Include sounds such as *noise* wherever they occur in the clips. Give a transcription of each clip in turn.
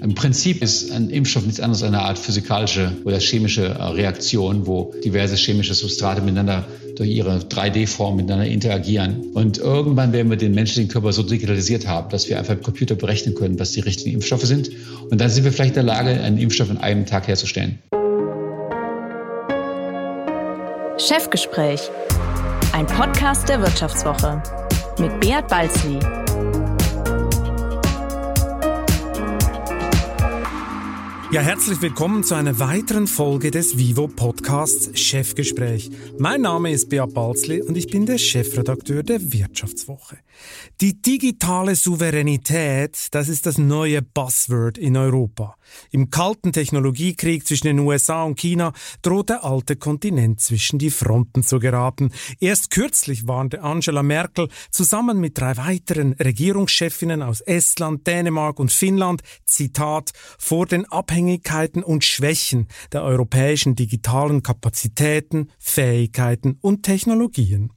Im Prinzip ist ein Impfstoff nichts anderes als eine Art physikalische oder chemische äh, Reaktion, wo diverse chemische Substrate miteinander durch ihre 3D-Form miteinander interagieren. Und irgendwann werden wir den menschlichen Körper so digitalisiert haben, dass wir einfach im Computer berechnen können, was die richtigen Impfstoffe sind. Und dann sind wir vielleicht in der Lage, einen Impfstoff in einem Tag herzustellen. Chefgespräch, ein Podcast der Wirtschaftswoche mit Beat Balzli. Ja, herzlich willkommen zu einer weiteren Folge des Vivo Podcasts Chefgespräch. Mein Name ist Beat Balzli und ich bin der Chefredakteur der Wirtschaftswoche. Die digitale Souveränität, das ist das neue Buzzword in Europa. Im kalten Technologiekrieg zwischen den USA und China droht der alte Kontinent zwischen die Fronten zu geraten. Erst kürzlich warnte Angela Merkel zusammen mit drei weiteren Regierungschefinnen aus Estland, Dänemark und Finnland, Zitat, vor den Abhängigkeiten und Schwächen der europäischen digitalen Kapazitäten, Fähigkeiten und Technologien.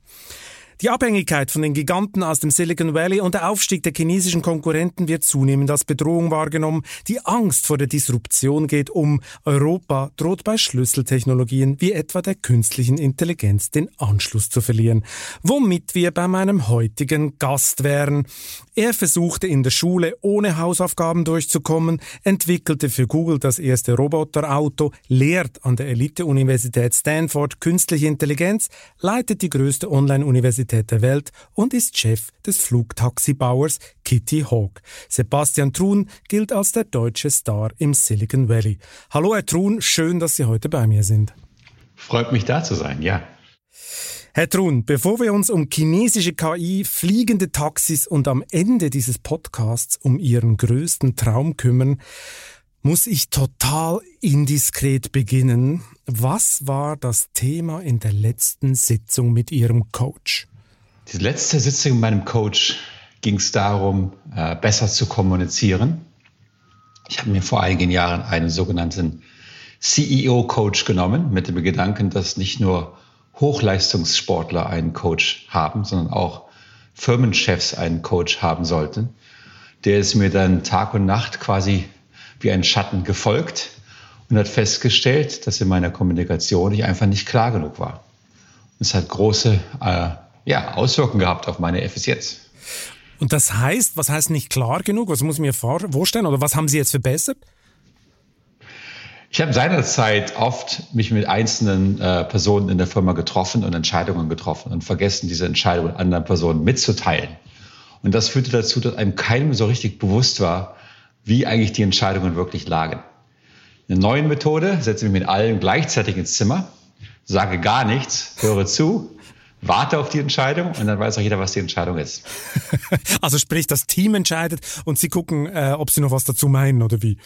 Die Abhängigkeit von den Giganten aus dem Silicon Valley und der Aufstieg der chinesischen Konkurrenten wird zunehmend als Bedrohung wahrgenommen. Die Angst vor der Disruption geht um. Europa droht bei Schlüsseltechnologien wie etwa der künstlichen Intelligenz den Anschluss zu verlieren. Womit wir bei meinem heutigen Gast wären. Er versuchte in der Schule ohne Hausaufgaben durchzukommen, entwickelte für Google das erste Roboterauto, lehrt an der Elite-Universität Stanford künstliche Intelligenz, leitet die größte Online-Universität Universität der Welt und ist Chef des Flugtaxibauers Kitty Hawk. Sebastian Truhn gilt als der deutsche Star im Silicon Valley. Hallo Herr Truhn, schön, dass Sie heute bei mir sind. Freut mich da zu sein, ja. Herr Truhn, bevor wir uns um chinesische KI, fliegende Taxis und am Ende dieses Podcasts um Ihren größten Traum kümmern, muss ich total indiskret beginnen. Was war das Thema in der letzten Sitzung mit Ihrem Coach? Die letzte Sitzung mit meinem Coach ging es darum, äh, besser zu kommunizieren. Ich habe mir vor einigen Jahren einen sogenannten CEO-Coach genommen, mit dem Gedanken, dass nicht nur Hochleistungssportler einen Coach haben, sondern auch Firmenchefs einen Coach haben sollten. Der ist mir dann Tag und Nacht quasi wie ein Schatten gefolgt und hat festgestellt, dass in meiner Kommunikation ich einfach nicht klar genug war. Es hat große äh, ja, Auswirkungen gehabt auf meine Effizienz. Und das heißt, was heißt nicht klar genug? Was muss ich mir vorstellen? Oder was haben Sie jetzt verbessert? Ich habe seinerzeit oft mich mit einzelnen äh, Personen in der Firma getroffen und Entscheidungen getroffen und vergessen, diese Entscheidungen anderen Personen mitzuteilen. Und das führte dazu, dass einem keinem so richtig bewusst war, wie eigentlich die Entscheidungen wirklich lagen. In der neuen Methode setze ich mich mit allen gleichzeitig ins Zimmer, sage gar nichts, höre zu warte auf die Entscheidung und dann weiß auch jeder, was die Entscheidung ist. *laughs* also sprich, das Team entscheidet und Sie gucken, äh, ob Sie noch was dazu meinen oder wie?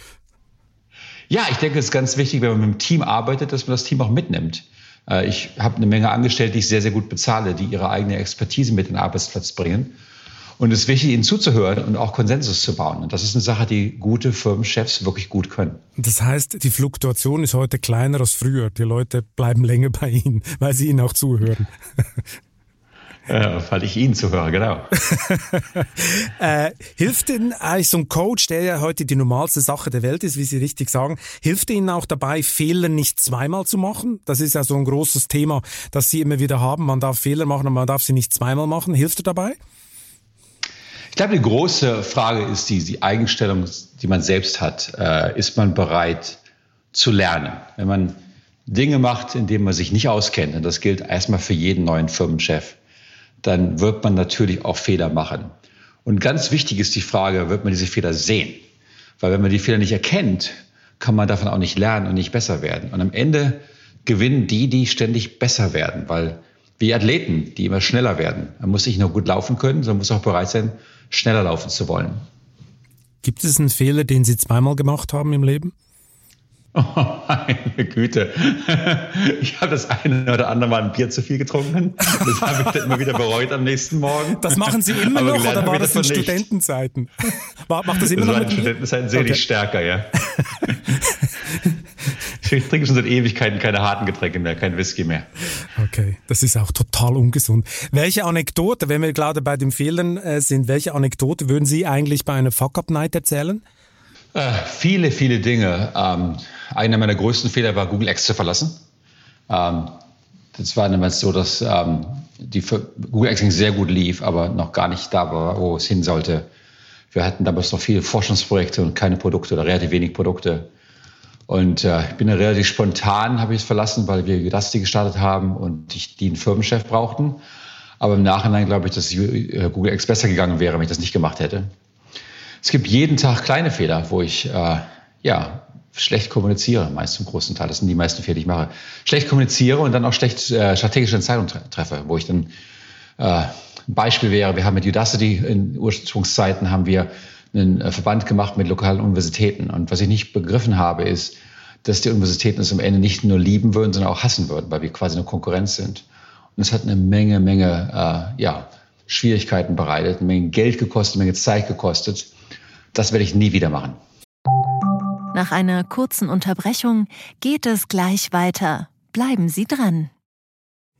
Ja, ich denke, es ist ganz wichtig, wenn man mit dem Team arbeitet, dass man das Team auch mitnimmt. Äh, ich habe eine Menge Angestellte, die ich sehr, sehr gut bezahle, die ihre eigene Expertise mit in den Arbeitsplatz bringen. Und es ist wichtig, ihnen zuzuhören und auch Konsensus zu bauen. Und das ist eine Sache, die gute Firmenchefs wirklich gut können. Das heißt, die Fluktuation ist heute kleiner als früher. Die Leute bleiben länger bei Ihnen, weil sie Ihnen auch zuhören. *laughs* Ja, weil ich Ihnen zuhöre, genau. *laughs* äh, hilft Ihnen eigentlich so ein Coach, der ja heute die normalste Sache der Welt ist, wie Sie richtig sagen, hilft Ihnen auch dabei, Fehler nicht zweimal zu machen? Das ist ja so ein großes Thema, das Sie immer wieder haben. Man darf Fehler machen, aber man darf sie nicht zweimal machen. Hilft er dabei? Ich glaube, die große Frage ist die, die Eigenstellung, die man selbst hat. Äh, ist man bereit zu lernen? Wenn man Dinge macht, in denen man sich nicht auskennt, und das gilt erstmal für jeden neuen Firmenchef, dann wird man natürlich auch Fehler machen. Und ganz wichtig ist die Frage, wird man diese Fehler sehen? Weil wenn man die Fehler nicht erkennt, kann man davon auch nicht lernen und nicht besser werden. Und am Ende gewinnen die, die ständig besser werden, weil wie Athleten, die immer schneller werden. Man muss nicht nur gut laufen können, sondern muss auch bereit sein, schneller laufen zu wollen. Gibt es einen Fehler, den Sie zweimal gemacht haben im Leben? *laughs* Oh, meine Güte. Ich habe das eine oder andere Mal ein Bier zu viel getrunken. Das habe ich dann immer wieder bereut am nächsten Morgen. Das machen Sie immer noch oder war das in Studentenzeiten? *laughs* Macht das immer das noch? in Studentenzeiten sehe okay. ich stärker, ja. *laughs* Ich trinke schon seit Ewigkeiten keine harten Getränke mehr, kein Whisky mehr. Okay, das ist auch total ungesund. Welche Anekdote, wenn wir gerade bei den Fehlern äh, sind, welche Anekdote würden Sie eigentlich bei einer Fuck-Up-Night erzählen? Äh, viele, viele Dinge. Ähm, einer meiner größten Fehler war, Google X zu verlassen. Ähm, das war damals so, dass ähm, die Google X sehr gut lief, aber noch gar nicht da war, wo es hin sollte. Wir hatten damals noch viele Forschungsprojekte und keine Produkte oder relativ wenig Produkte. Und äh, ich bin ja relativ spontan, habe ich es verlassen, weil wir Udacity gestartet haben und ich, die einen Firmenchef brauchten. Aber im Nachhinein glaube ich, dass äh, Google X besser gegangen wäre, wenn ich das nicht gemacht hätte. Es gibt jeden Tag kleine Fehler, wo ich äh, ja schlecht kommuniziere, meist zum großen Teil. Das sind die meisten Fehler, die ich mache. Schlecht kommuniziere und dann auch schlecht äh, strategische Entscheidungen treffe, wo ich dann äh, ein Beispiel wäre, wir haben mit Udacity in Ursprungszeiten haben wir einen äh, Verband gemacht mit lokalen Universitäten. Und was ich nicht begriffen habe, ist, dass die Universitäten es am Ende nicht nur lieben würden, sondern auch hassen würden, weil wir quasi eine Konkurrenz sind. Und es hat eine Menge, Menge äh, ja, Schwierigkeiten bereitet, eine Menge Geld gekostet, eine Menge Zeit gekostet. Das werde ich nie wieder machen. Nach einer kurzen Unterbrechung geht es gleich weiter. Bleiben Sie dran.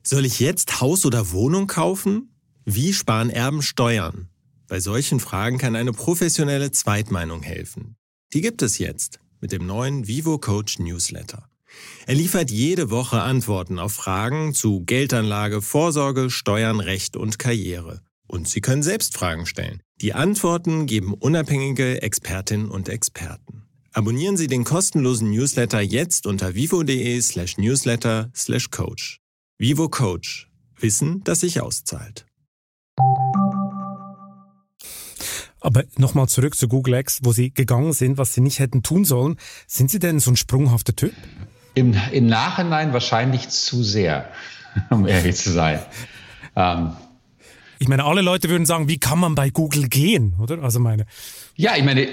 Soll ich jetzt Haus oder Wohnung kaufen? Wie sparen Erben Steuern? Bei solchen Fragen kann eine professionelle Zweitmeinung helfen. Die gibt es jetzt mit dem neuen Vivo Coach Newsletter. Er liefert jede Woche Antworten auf Fragen zu Geldanlage, Vorsorge, Steuern, Recht und Karriere. Und Sie können selbst Fragen stellen. Die Antworten geben unabhängige Expertinnen und Experten. Abonnieren Sie den kostenlosen Newsletter jetzt unter vivo.de slash newsletter slash coach. Vivo Coach. Wissen, das sich auszahlt. Aber nochmal zurück zu Google X, wo Sie gegangen sind, was Sie nicht hätten tun sollen. Sind Sie denn so ein sprunghafter Typ? Im, im Nachhinein wahrscheinlich zu sehr, *laughs* um ehrlich zu sein. Ähm, ich meine, alle Leute würden sagen, wie kann man bei Google gehen, oder? Also meine. Ja, ich meine,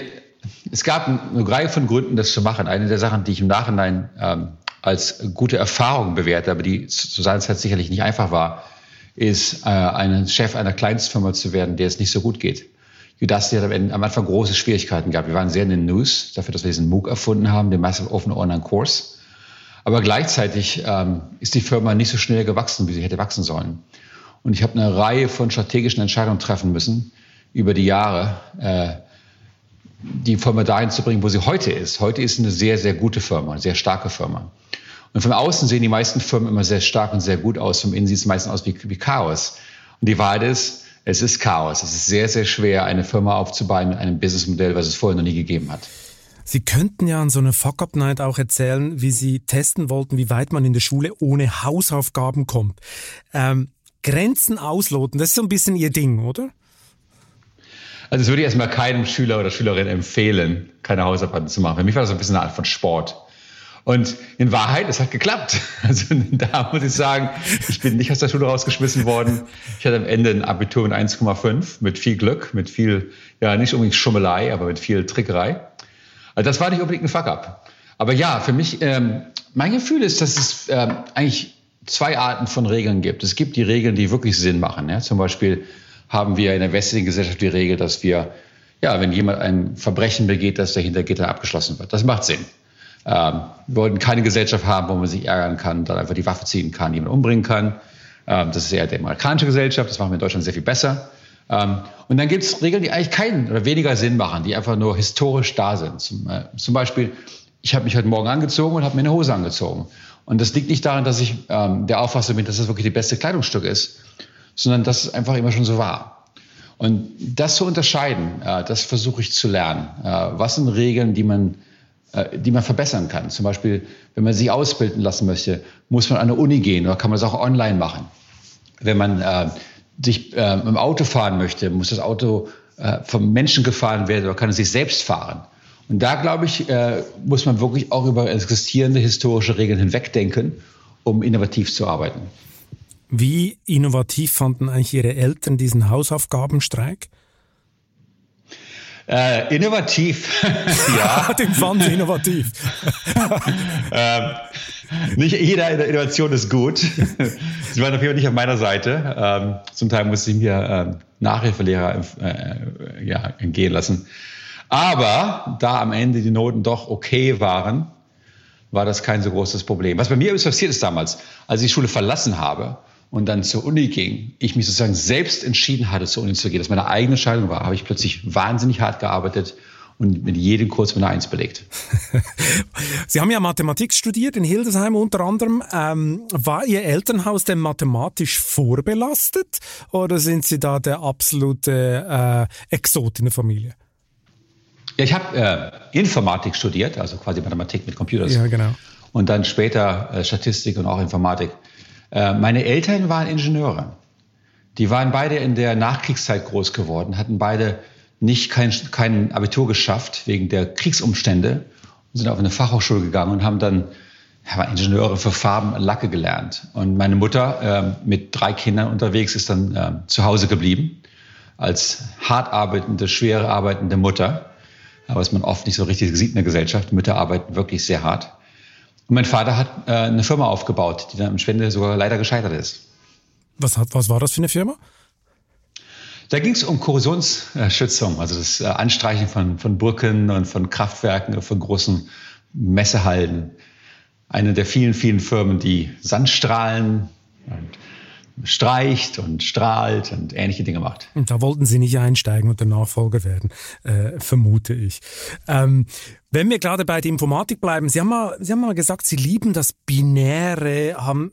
es gab eine Reihe von Gründen, das zu machen. Eine der Sachen, die ich im Nachhinein ähm, als gute Erfahrung bewerte, aber die zu seiner Zeit sicherlich nicht einfach war, ist, äh, ein Chef einer Kleinstfirma zu werden, der es nicht so gut geht. Udacity hat am Anfang große Schwierigkeiten gehabt. Wir waren sehr in den News dafür, dass wir diesen MOOC erfunden haben, den Massive Open Online Course. Aber gleichzeitig ähm, ist die Firma nicht so schnell gewachsen, wie sie hätte wachsen sollen. Und ich habe eine Reihe von strategischen Entscheidungen treffen müssen über die Jahre, äh, die Firma dahin zu bringen, wo sie heute ist. Heute ist eine sehr, sehr gute Firma, eine sehr starke Firma. Und von außen sehen die meisten Firmen immer sehr stark und sehr gut aus. Vom Innen sieht es meistens aus wie, wie Chaos. Und die Wahrheit ist, es ist Chaos. Es ist sehr, sehr schwer, eine Firma aufzubauen mit einem Businessmodell, was es vorher noch nie gegeben hat. Sie könnten ja an so einer Fuck-Up-Night auch erzählen, wie Sie testen wollten, wie weit man in der Schule ohne Hausaufgaben kommt. Ähm, Grenzen ausloten, das ist so ein bisschen Ihr Ding, oder? Also das würde ich erstmal keinem Schüler oder Schülerin empfehlen, keine Hausaufgaben zu machen. Für mich war das so ein bisschen eine Art von Sport. Und in Wahrheit, es hat geklappt. *laughs* Also da muss ich sagen, ich bin nicht aus der Schule rausgeschmissen worden. Ich hatte am Ende ein Abitur mit 1,5 mit viel Glück, mit viel, ja nicht unbedingt Schummelei, aber mit viel Trickerei. Also das war nicht unbedingt ein Fuck-up. Aber ja, für mich, ähm, mein Gefühl ist, dass es ähm, eigentlich zwei Arten von Regeln gibt. Es gibt die Regeln, die wirklich Sinn machen. Ja? Zum Beispiel haben wir in der westlichen Gesellschaft die Regel, dass wir, ja, wenn jemand ein Verbrechen begeht, dass der Hintergitter abgeschlossen wird. Das macht Sinn. Ähm, wir wollten keine Gesellschaft haben, wo man sich ärgern kann, dann einfach die Waffe ziehen kann, jemanden umbringen kann. Ähm, das ist eher die amerikanische Gesellschaft, das machen wir in Deutschland sehr viel besser. Ähm, und dann gibt es Regeln, die eigentlich keinen oder weniger Sinn machen, die einfach nur historisch da sind. Zum, äh, zum Beispiel, ich habe mich heute Morgen angezogen und habe mir eine Hose angezogen. Und das liegt nicht daran, dass ich der Auffassung bin, dass das wirklich die beste Kleidungsstück ist, sondern dass es einfach immer schon so war. Und das zu unterscheiden, äh, das versuche ich zu lernen. Äh, was sind Regeln, die man die man verbessern kann. Zum Beispiel, wenn man sich ausbilden lassen möchte, muss man an eine Uni gehen oder kann man es auch online machen. Wenn man äh, sich äh, im Auto fahren möchte, muss das Auto äh, vom Menschen gefahren werden oder kann es sich selbst fahren. Und da, glaube ich, äh, muss man wirklich auch über existierende historische Regeln hinwegdenken, um innovativ zu arbeiten. Wie innovativ fanden eigentlich Ihre Eltern diesen Hausaufgabenstreik? Äh, innovativ, *laughs* ja. Den fand ich innovativ. *laughs* ähm, nicht jede Innovation ist gut. Sie waren auf jeden Fall nicht auf meiner Seite. Ähm, zum Teil musste ich mir ähm, Nachhilfelehrer äh, ja, entgehen lassen. Aber da am Ende die Noten doch okay waren, war das kein so großes Problem. Was bei mir passiert ist damals, als ich die Schule verlassen habe, und dann zur Uni ging, ich mich sozusagen selbst entschieden hatte, zur Uni zu gehen, dass meine eigene Entscheidung war, habe ich plötzlich wahnsinnig hart gearbeitet und mit jedem Kurs mit einer Eins belegt. *laughs* Sie haben ja Mathematik studiert in Hildesheim unter anderem. Ähm, war Ihr Elternhaus denn mathematisch vorbelastet oder sind Sie da der absolute äh, Exot in der Familie? Ja, ich habe äh, Informatik studiert, also quasi Mathematik mit Computern. Ja, genau. Und dann später äh, Statistik und auch Informatik. Äh, meine Eltern waren Ingenieure. Die waren beide in der Nachkriegszeit groß geworden, hatten beide nicht kein, kein Abitur geschafft wegen der Kriegsumstände und sind auf eine Fachhochschule gegangen und haben dann ja, Ingenieure für Farben und Lacke gelernt. Und meine Mutter äh, mit drei Kindern unterwegs ist dann äh, zu Hause geblieben als hart arbeitende, schwer arbeitende Mutter. Aber was man oft nicht so richtig sieht in der Gesellschaft. Mütter arbeiten wirklich sehr hart. Und mein Vater hat äh, eine Firma aufgebaut, die dann am Spende sogar leider gescheitert ist. Was, hat, was war das für eine Firma? Da ging es um Korrosionsschützung, also das äh, Anstreichen von, von Brücken und von Kraftwerken, von großen Messehallen. Eine der vielen, vielen Firmen, die Sandstrahlen und streicht und strahlt und ähnliche Dinge macht. Und da wollten Sie nicht einsteigen und der Nachfolger werden, äh, vermute ich. Ähm, wenn wir gerade bei der Informatik bleiben, Sie haben, mal, Sie haben mal gesagt, Sie lieben das Binäre, haben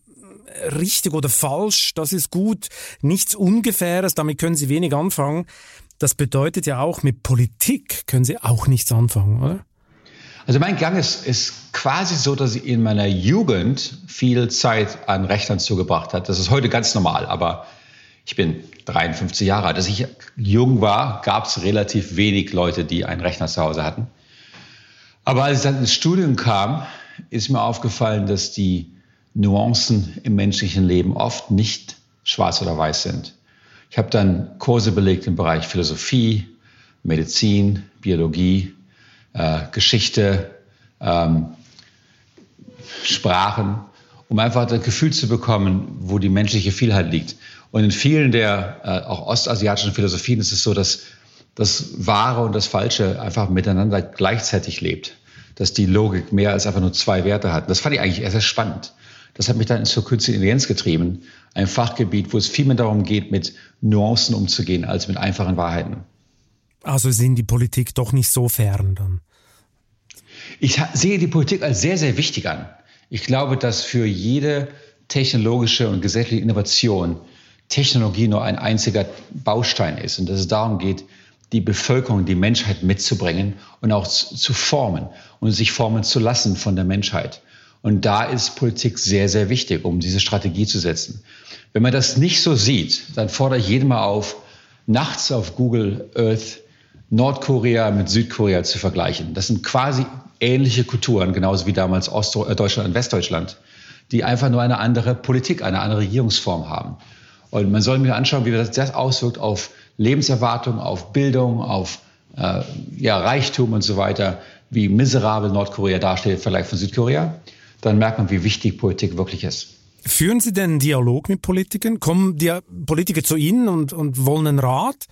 richtig oder falsch, das ist gut, nichts Ungefähres, damit können Sie wenig anfangen. Das bedeutet ja auch, mit Politik können Sie auch nichts anfangen, oder? Also mein Gang ist, ist quasi so, dass ich in meiner Jugend viel Zeit an Rechnern zugebracht hat. Das ist heute ganz normal, aber ich bin 53 Jahre alt. Als ich jung war, gab es relativ wenig Leute, die einen Rechner zu Hause hatten. Aber als ich dann ins Studium kam, ist mir aufgefallen, dass die Nuancen im menschlichen Leben oft nicht schwarz oder weiß sind. Ich habe dann Kurse belegt im Bereich Philosophie, Medizin, Biologie, äh, Geschichte, ähm, Sprachen, um einfach das Gefühl zu bekommen, wo die menschliche Vielheit liegt. Und in vielen der äh, auch ostasiatischen Philosophien ist es so, dass das Wahre und das Falsche einfach miteinander gleichzeitig lebt. Dass die Logik mehr als einfach nur zwei Werte hat. Das fand ich eigentlich sehr spannend. Das hat mich dann zur künstlichen Intelligenz getrieben. Ein Fachgebiet, wo es viel mehr darum geht, mit Nuancen umzugehen, als mit einfachen Wahrheiten. Also sind die Politik doch nicht so fern dann? Ich sehe die Politik als sehr, sehr wichtig an. Ich glaube, dass für jede technologische und gesetzliche Innovation Technologie nur ein einziger Baustein ist und dass es darum geht, die Bevölkerung, die Menschheit mitzubringen und auch zu formen und sich formen zu lassen von der Menschheit. Und da ist Politik sehr, sehr wichtig, um diese Strategie zu setzen. Wenn man das nicht so sieht, dann fordere ich jeden mal auf, nachts auf Google Earth Nordkorea mit Südkorea zu vergleichen. Das sind quasi ähnliche Kulturen, genauso wie damals Ostdeutschland und Westdeutschland, die einfach nur eine andere Politik, eine andere Regierungsform haben. Und man soll mir anschauen, wie das, das auswirkt auf Lebenserwartung, auf Bildung, auf äh, ja, Reichtum und so weiter, wie miserabel Nordkorea dasteht im Vergleich von Südkorea dann merkt man, wie wichtig Politik wirklich ist. Führen Sie denn einen Dialog mit Politikern? Kommen die Politiker zu Ihnen und, und wollen einen Rat?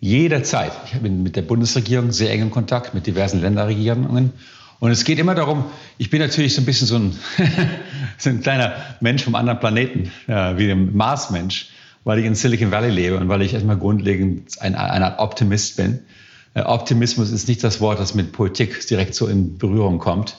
Jederzeit. Ich bin mit der Bundesregierung sehr eng in Kontakt, mit diversen Länderregierungen. Und es geht immer darum, ich bin natürlich so ein bisschen so ein, *laughs* so ein kleiner Mensch vom anderen Planeten, ja, wie ein Marsmensch, weil ich in Silicon Valley lebe und weil ich erstmal grundlegend ein, eine Art Optimist bin. Äh, Optimismus ist nicht das Wort, das mit Politik direkt so in Berührung kommt.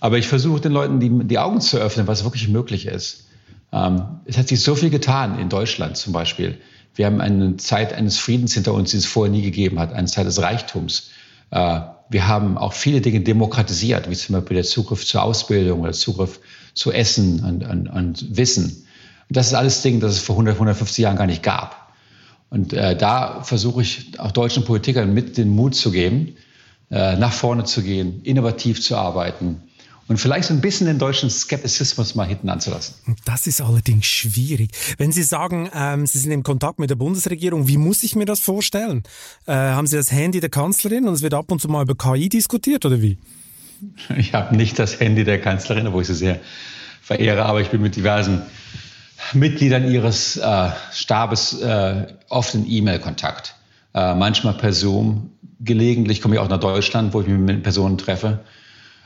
Aber ich versuche den Leuten die, die Augen zu öffnen, was wirklich möglich ist. Ähm, es hat sich so viel getan in Deutschland zum Beispiel. Wir haben eine Zeit eines Friedens hinter uns, die es vorher nie gegeben hat, eine Zeit des Reichtums. Äh, wir haben auch viele Dinge demokratisiert, wie zum Beispiel der Zugriff zur Ausbildung oder Zugriff zu Essen und, und, und Wissen. Und das ist alles Dinge, das es vor 100, 150 Jahren gar nicht gab. Und äh, da versuche ich auch deutschen Politikern mit den Mut zu geben, äh, nach vorne zu gehen, innovativ zu arbeiten, und vielleicht so ein bisschen den deutschen Skeptizismus mal hinten anzulassen. Das ist allerdings schwierig. Wenn Sie sagen, ähm, Sie sind im Kontakt mit der Bundesregierung, wie muss ich mir das vorstellen? Äh, haben Sie das Handy der Kanzlerin und es wird ab und zu mal über KI diskutiert oder wie? Ich habe nicht das Handy der Kanzlerin, wo ich sie sehr verehre, aber ich bin mit diversen Mitgliedern ihres äh, Stabes äh, oft in E-Mail-Kontakt. Äh, manchmal per Zoom. Gelegentlich komme ich auch nach Deutschland, wo ich mich mit Personen treffe.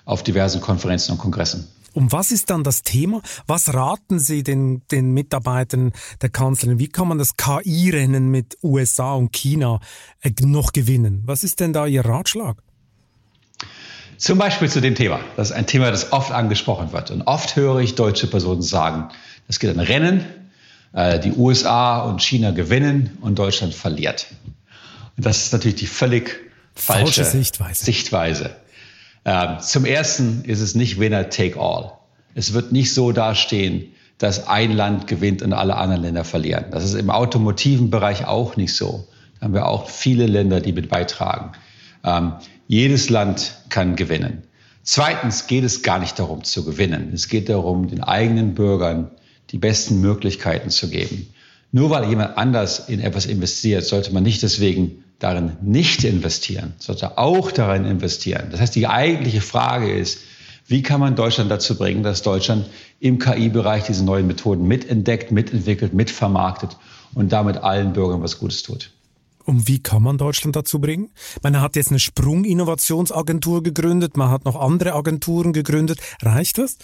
Auf diversen Konferenzen und Kongressen. Um was ist dann das Thema? Was raten Sie den, den Mitarbeitern der Kanzlerin? Wie kann man das KI-Rennen mit USA und China äh, noch gewinnen? Was ist denn da Ihr Ratschlag? Zum Beispiel zu dem Thema. Das ist ein Thema, das oft angesprochen wird. Und oft höre ich deutsche Personen sagen, es geht ein Rennen, äh, die USA und China gewinnen und Deutschland verliert. Und das ist natürlich die völlig falsche, falsche Sichtweise. Sichtweise. Ähm, zum Ersten ist es nicht Winner take all. Es wird nicht so dastehen, dass ein Land gewinnt und alle anderen Länder verlieren. Das ist im automotiven Bereich auch nicht so. Da haben wir auch viele Länder, die mit beitragen. Ähm, jedes Land kann gewinnen. Zweitens geht es gar nicht darum zu gewinnen. Es geht darum, den eigenen Bürgern die besten Möglichkeiten zu geben. Nur weil jemand anders in etwas investiert, sollte man nicht deswegen darin nicht investieren, sollte auch darin investieren. Das heißt, die eigentliche Frage ist, wie kann man Deutschland dazu bringen, dass Deutschland im KI-Bereich diese neuen Methoden mitentdeckt, mitentwickelt, mitvermarktet und damit allen Bürgern was Gutes tut? Und wie kann man Deutschland dazu bringen? Man hat jetzt eine Sprung-Innovationsagentur gegründet, man hat noch andere Agenturen gegründet. Reicht das?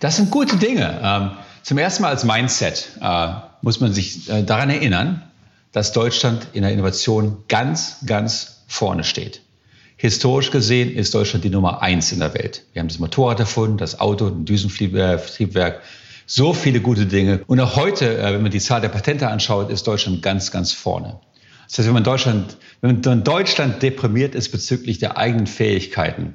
Das sind gute Dinge. Ähm, zum ersten Mal als Mindset äh, muss man sich äh, daran erinnern, dass Deutschland in der Innovation ganz, ganz vorne steht. Historisch gesehen ist Deutschland die Nummer eins in der Welt. Wir haben das Motorrad erfunden, das Auto, ein Düsentriebwerk, so viele gute Dinge. Und auch heute, äh, wenn man die Zahl der Patente anschaut, ist Deutschland ganz, ganz vorne. Das heißt, wenn man Deutschland, wenn man Deutschland deprimiert ist bezüglich der eigenen Fähigkeiten,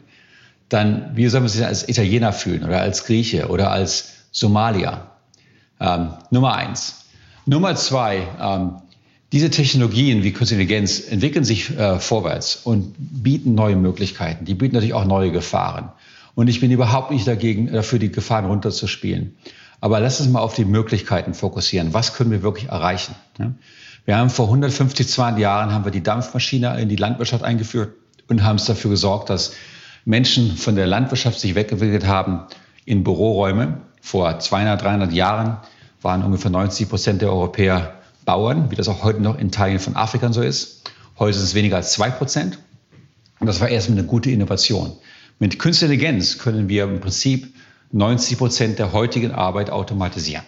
dann, wie soll man sich als Italiener fühlen oder als Grieche oder als Somalier? Ähm, Nummer eins. Nummer zwei, ähm, diese Technologien wie Künstliche Intelligenz entwickeln sich äh, vorwärts und bieten neue Möglichkeiten. Die bieten natürlich auch neue Gefahren. Und ich bin überhaupt nicht dagegen, dafür die Gefahren runterzuspielen. Aber lass uns mal auf die Möglichkeiten fokussieren. Was können wir wirklich erreichen? Ja? Wir haben vor 150, 200 Jahren haben wir die Dampfmaschine in die Landwirtschaft eingeführt und haben es dafür gesorgt, dass Menschen von der Landwirtschaft sich wegentwickelt haben in Büroräume. Vor 200, 300 Jahren waren ungefähr 90 Prozent der Europäer Bauern, wie das auch heute noch in Teilen von Afrika so ist. Heute ist es weniger als 2 Prozent. Und das war erstmal eine gute Innovation. Mit Künstlicher Intelligenz können wir im Prinzip 90 Prozent der heutigen Arbeit automatisieren.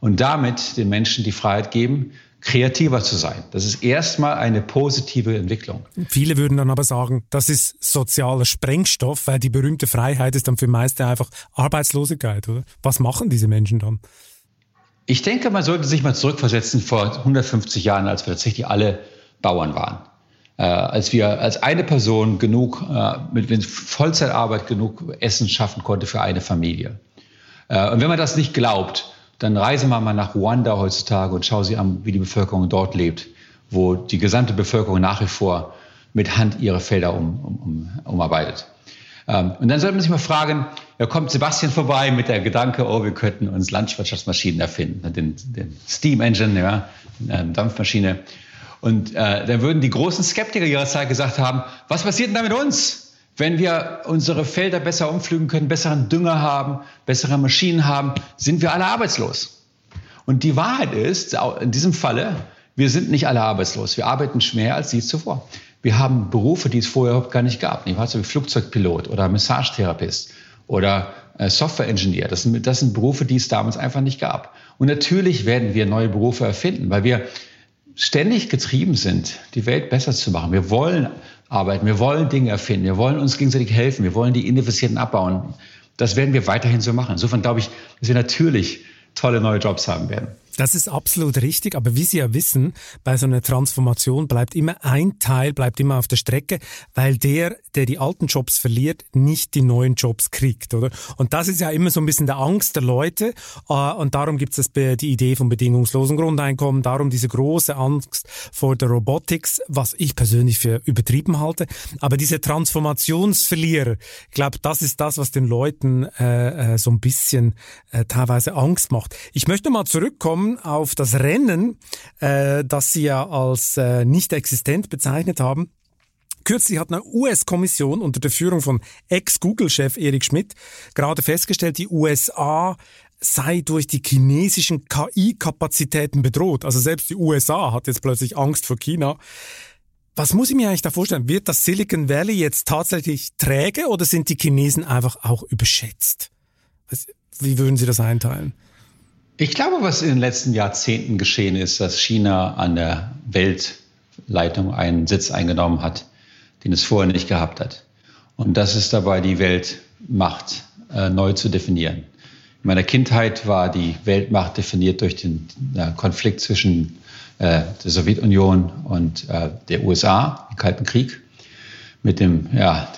Und damit den Menschen die Freiheit geben, kreativer zu sein. Das ist erstmal eine positive Entwicklung. Viele würden dann aber sagen, das ist sozialer Sprengstoff, weil die berühmte Freiheit ist dann für meiste einfach Arbeitslosigkeit, oder? Was machen diese Menschen dann? Ich denke, man sollte sich mal zurückversetzen vor 150 Jahren, als wir tatsächlich alle Bauern waren. Äh, als wir als eine Person genug, äh, mit Vollzeitarbeit genug Essen schaffen konnte für eine Familie. Äh, und wenn man das nicht glaubt, dann reise mal nach Ruanda heutzutage und schau sie an, wie die Bevölkerung dort lebt, wo die gesamte Bevölkerung nach wie vor mit Hand ihre Felder um, um, um, umarbeitet. Ähm, und dann sollte man sich mal fragen, da kommt Sebastian vorbei mit der Gedanke, oh, wir könnten uns Landwirtschaftsmaschinen erfinden, den, den Steam Engine, ja, eine Dampfmaschine. Und äh, dann würden die großen Skeptiker ihrer Zeit gesagt haben, was passiert denn da mit uns? Wenn wir unsere Felder besser umflügen können, besseren Dünger haben, bessere Maschinen haben, sind wir alle arbeitslos. Und die Wahrheit ist, in diesem Falle, wir sind nicht alle arbeitslos. Wir arbeiten mehr als je zuvor. Wir haben Berufe, die es vorher überhaupt gar nicht gab. Nicht wahr? So wie Flugzeugpilot oder Massagetherapist oder äh, Software-Engineer. Das sind, das sind Berufe, die es damals einfach nicht gab. Und natürlich werden wir neue Berufe erfinden, weil wir ständig getrieben sind, die Welt besser zu machen. Wir wollen arbeiten, wir wollen Dinge erfinden, wir wollen uns gegenseitig helfen, wir wollen die Ineffizienten abbauen. Das werden wir weiterhin so machen. Insofern glaube ich, dass wir natürlich tolle neue Jobs haben werden. Das ist absolut richtig, aber wie Sie ja wissen, bei so einer Transformation bleibt immer ein Teil, bleibt immer auf der Strecke, weil der, der die alten Jobs verliert, nicht die neuen Jobs kriegt, oder? Und das ist ja immer so ein bisschen der Angst der Leute äh, und darum gibt es die Idee vom bedingungslosen Grundeinkommen, darum diese große Angst vor der Robotics, was ich persönlich für übertrieben halte, aber diese Transformationsverlierer, ich glaube, das ist das, was den Leuten äh, äh, so ein bisschen äh, teilweise Angst macht. Ich möchte mal zurückkommen auf das Rennen, äh, das Sie ja als äh, nicht existent bezeichnet haben. Kürzlich hat eine US-Kommission unter der Führung von Ex-Google-Chef Eric Schmidt gerade festgestellt, die USA sei durch die chinesischen KI-Kapazitäten bedroht. Also selbst die USA hat jetzt plötzlich Angst vor China. Was muss ich mir eigentlich da vorstellen? Wird das Silicon Valley jetzt tatsächlich träge oder sind die Chinesen einfach auch überschätzt? Wie würden Sie das einteilen? Ich glaube, was in den letzten Jahrzehnten geschehen ist, dass China an der Weltleitung einen Sitz eingenommen hat, den es vorher nicht gehabt hat. Und das ist dabei, die Weltmacht äh, neu zu definieren. In meiner Kindheit war die Weltmacht definiert durch den äh, Konflikt zwischen äh, der Sowjetunion und äh, der USA, den Kalten Krieg, mit dem ja,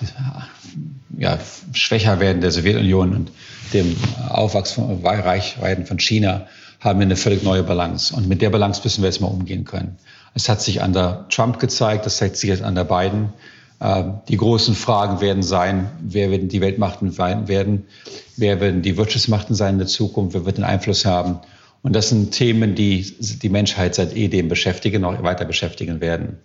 ja, schwächer werden der Sowjetunion und dem Aufwachs von Reichweiten von China haben wir eine völlig neue Balance. Und mit der Balance müssen wir jetzt mal umgehen können. Es hat sich an der Trump gezeigt, das zeigt sich jetzt an der Biden. Äh, die großen Fragen werden sein, wer werden die Weltmachten werden, wer werden die Wirtschaftsmachten sein in der Zukunft, wer wird den Einfluss haben. Und das sind Themen, die die Menschheit seit ehedem beschäftigen, noch weiter beschäftigen werden.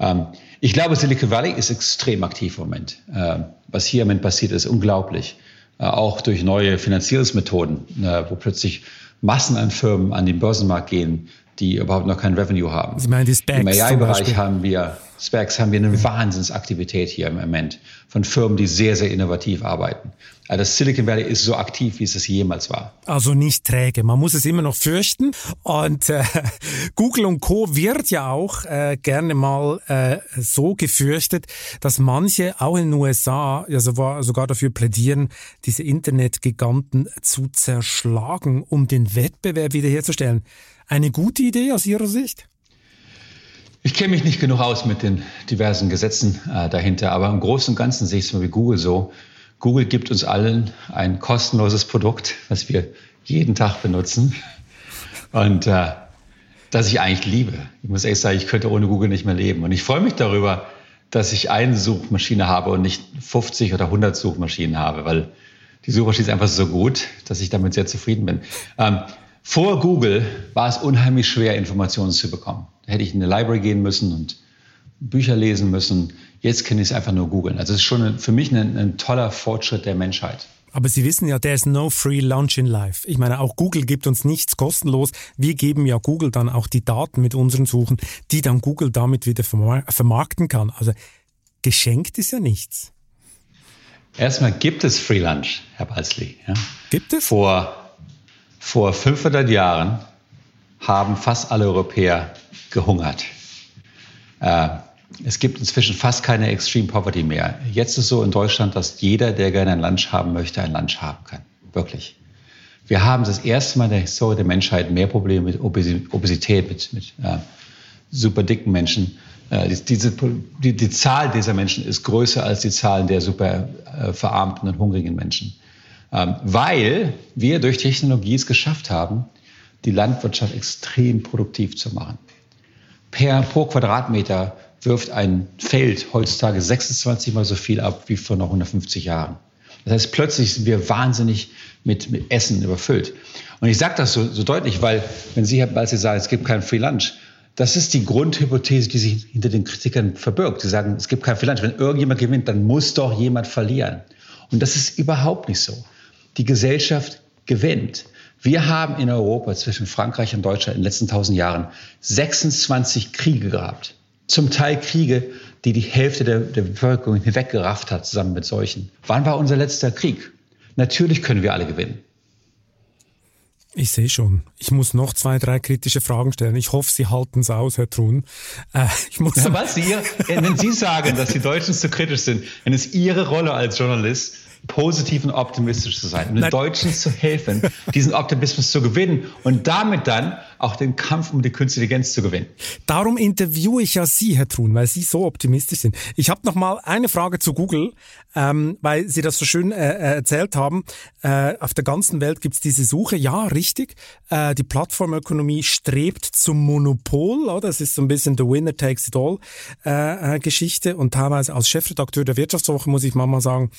Ähm, ich glaube, Silicon Valley ist extrem aktiv im Moment. Ähm, was hier im Moment passiert, ist unglaublich. Äh, auch durch neue Finanzierungsmethoden, äh, wo plötzlich Massen an Firmen an den Börsenmarkt gehen, die überhaupt noch kein Revenue haben. Sie meinen die Specs Im AI-Bereich haben wir Specs haben wir eine Wahnsinnsaktivität hier im Moment von Firmen, die sehr, sehr innovativ arbeiten. Also das Silicon Valley ist so aktiv, wie es es jemals war. Also nicht träge. Man muss es immer noch fürchten. Und äh, *laughs* Google und Co. wird ja auch äh, gerne mal äh, so gefürchtet, dass manche auch in den USA ja sogar, sogar dafür plädieren, diese Internetgiganten zu zerschlagen, um den Wettbewerb wiederherzustellen. Eine gute Idee aus Ihrer Sicht? Ich kenne mich nicht genug aus mit den diversen Gesetzen äh, dahinter, aber im Großen und Ganzen sehe ich es mal wie Google so. Google gibt uns allen ein kostenloses Produkt, was wir jeden Tag benutzen und äh, das ich eigentlich liebe. Ich muss ehrlich sagen, ich könnte ohne Google nicht mehr leben. Und ich freue mich darüber, dass ich eine Suchmaschine habe und nicht 50 oder 100 Suchmaschinen habe, weil die Suchmaschine ist einfach so gut, dass ich damit sehr zufrieden bin. Ähm, vor Google war es unheimlich schwer, Informationen zu bekommen. Da hätte ich in eine Library gehen müssen und Bücher lesen müssen. Jetzt kann ich es einfach nur googeln. Also es ist schon für mich ein, ein toller Fortschritt der Menschheit. Aber Sie wissen ja, there's no free lunch in life. Ich meine, auch Google gibt uns nichts kostenlos. Wir geben ja Google dann auch die Daten mit unseren Suchen, die dann Google damit wieder vermarkten kann. Also geschenkt ist ja nichts. Erstmal gibt es Free Lunch, Herr Balsley. Ja? Gibt es? Vor vor 500 Jahren haben fast alle Europäer gehungert. Äh, es gibt inzwischen fast keine Extreme Poverty mehr. Jetzt ist es so in Deutschland, dass jeder, der gerne ein Lunch haben möchte, ein Lunch haben kann. Wirklich. Wir haben das erste Mal in der Historie der Menschheit mehr Probleme mit Obesität, mit, mit äh, super dicken Menschen. Äh, diese, die, die, Zahl dieser Menschen ist größer als die Zahl der super äh, verarmten und hungrigen Menschen. Ähm, weil wir durch Technologie es geschafft haben, die Landwirtschaft extrem produktiv zu machen. Per, pro Quadratmeter wirft ein Feld heutzutage 26 mal so viel ab wie vor noch 150 Jahren. Das heißt, plötzlich sind wir wahnsinnig mit, mit Essen überfüllt. Und ich sage das so, so deutlich, weil, wenn Sie, Herr Balz, sagen, es gibt kein Free Lunch, das ist die Grundhypothese, die sich hinter den Kritikern verbirgt. Sie sagen, es gibt kein Free Lunch. Wenn irgendjemand gewinnt, dann muss doch jemand verlieren. Und das ist überhaupt nicht so die Gesellschaft gewinnt. Wir haben in Europa zwischen Frankreich und Deutschland in den letzten tausend Jahren 26 Kriege gehabt. Zum Teil Kriege, die die Hälfte der, der Bevölkerung hinweggerafft hat, zusammen mit solchen. Wann war unser letzter Krieg? Natürlich können wir alle gewinnen. Ich sehe schon. Ich muss noch zwei, drei kritische Fragen stellen. Ich hoffe, Sie halten es aus, Herr Trun. Äh, ich muss ja, was, Sie, wenn Sie sagen, dass die Deutschen zu kritisch sind, dann ist Ihre Rolle als Journalist, positiv und optimistisch zu sein und den Deutschen zu helfen, diesen Optimismus zu gewinnen und damit dann auch den Kampf um die künstliche Intelligenz zu gewinnen. Darum interviewe ich ja Sie, Herr Trun, weil Sie so optimistisch sind. Ich habe noch mal eine Frage zu Google, ähm, weil Sie das so schön äh, äh erzählt haben. Äh, auf der ganzen Welt gibt's diese Suche. Ja, richtig. Äh, die Plattformökonomie strebt zum Monopol. Oder? Das ist so ein bisschen the winner takes it all äh, äh, Geschichte. Und teilweise als Chefredakteur der Wirtschaftswoche muss ich mal sagen,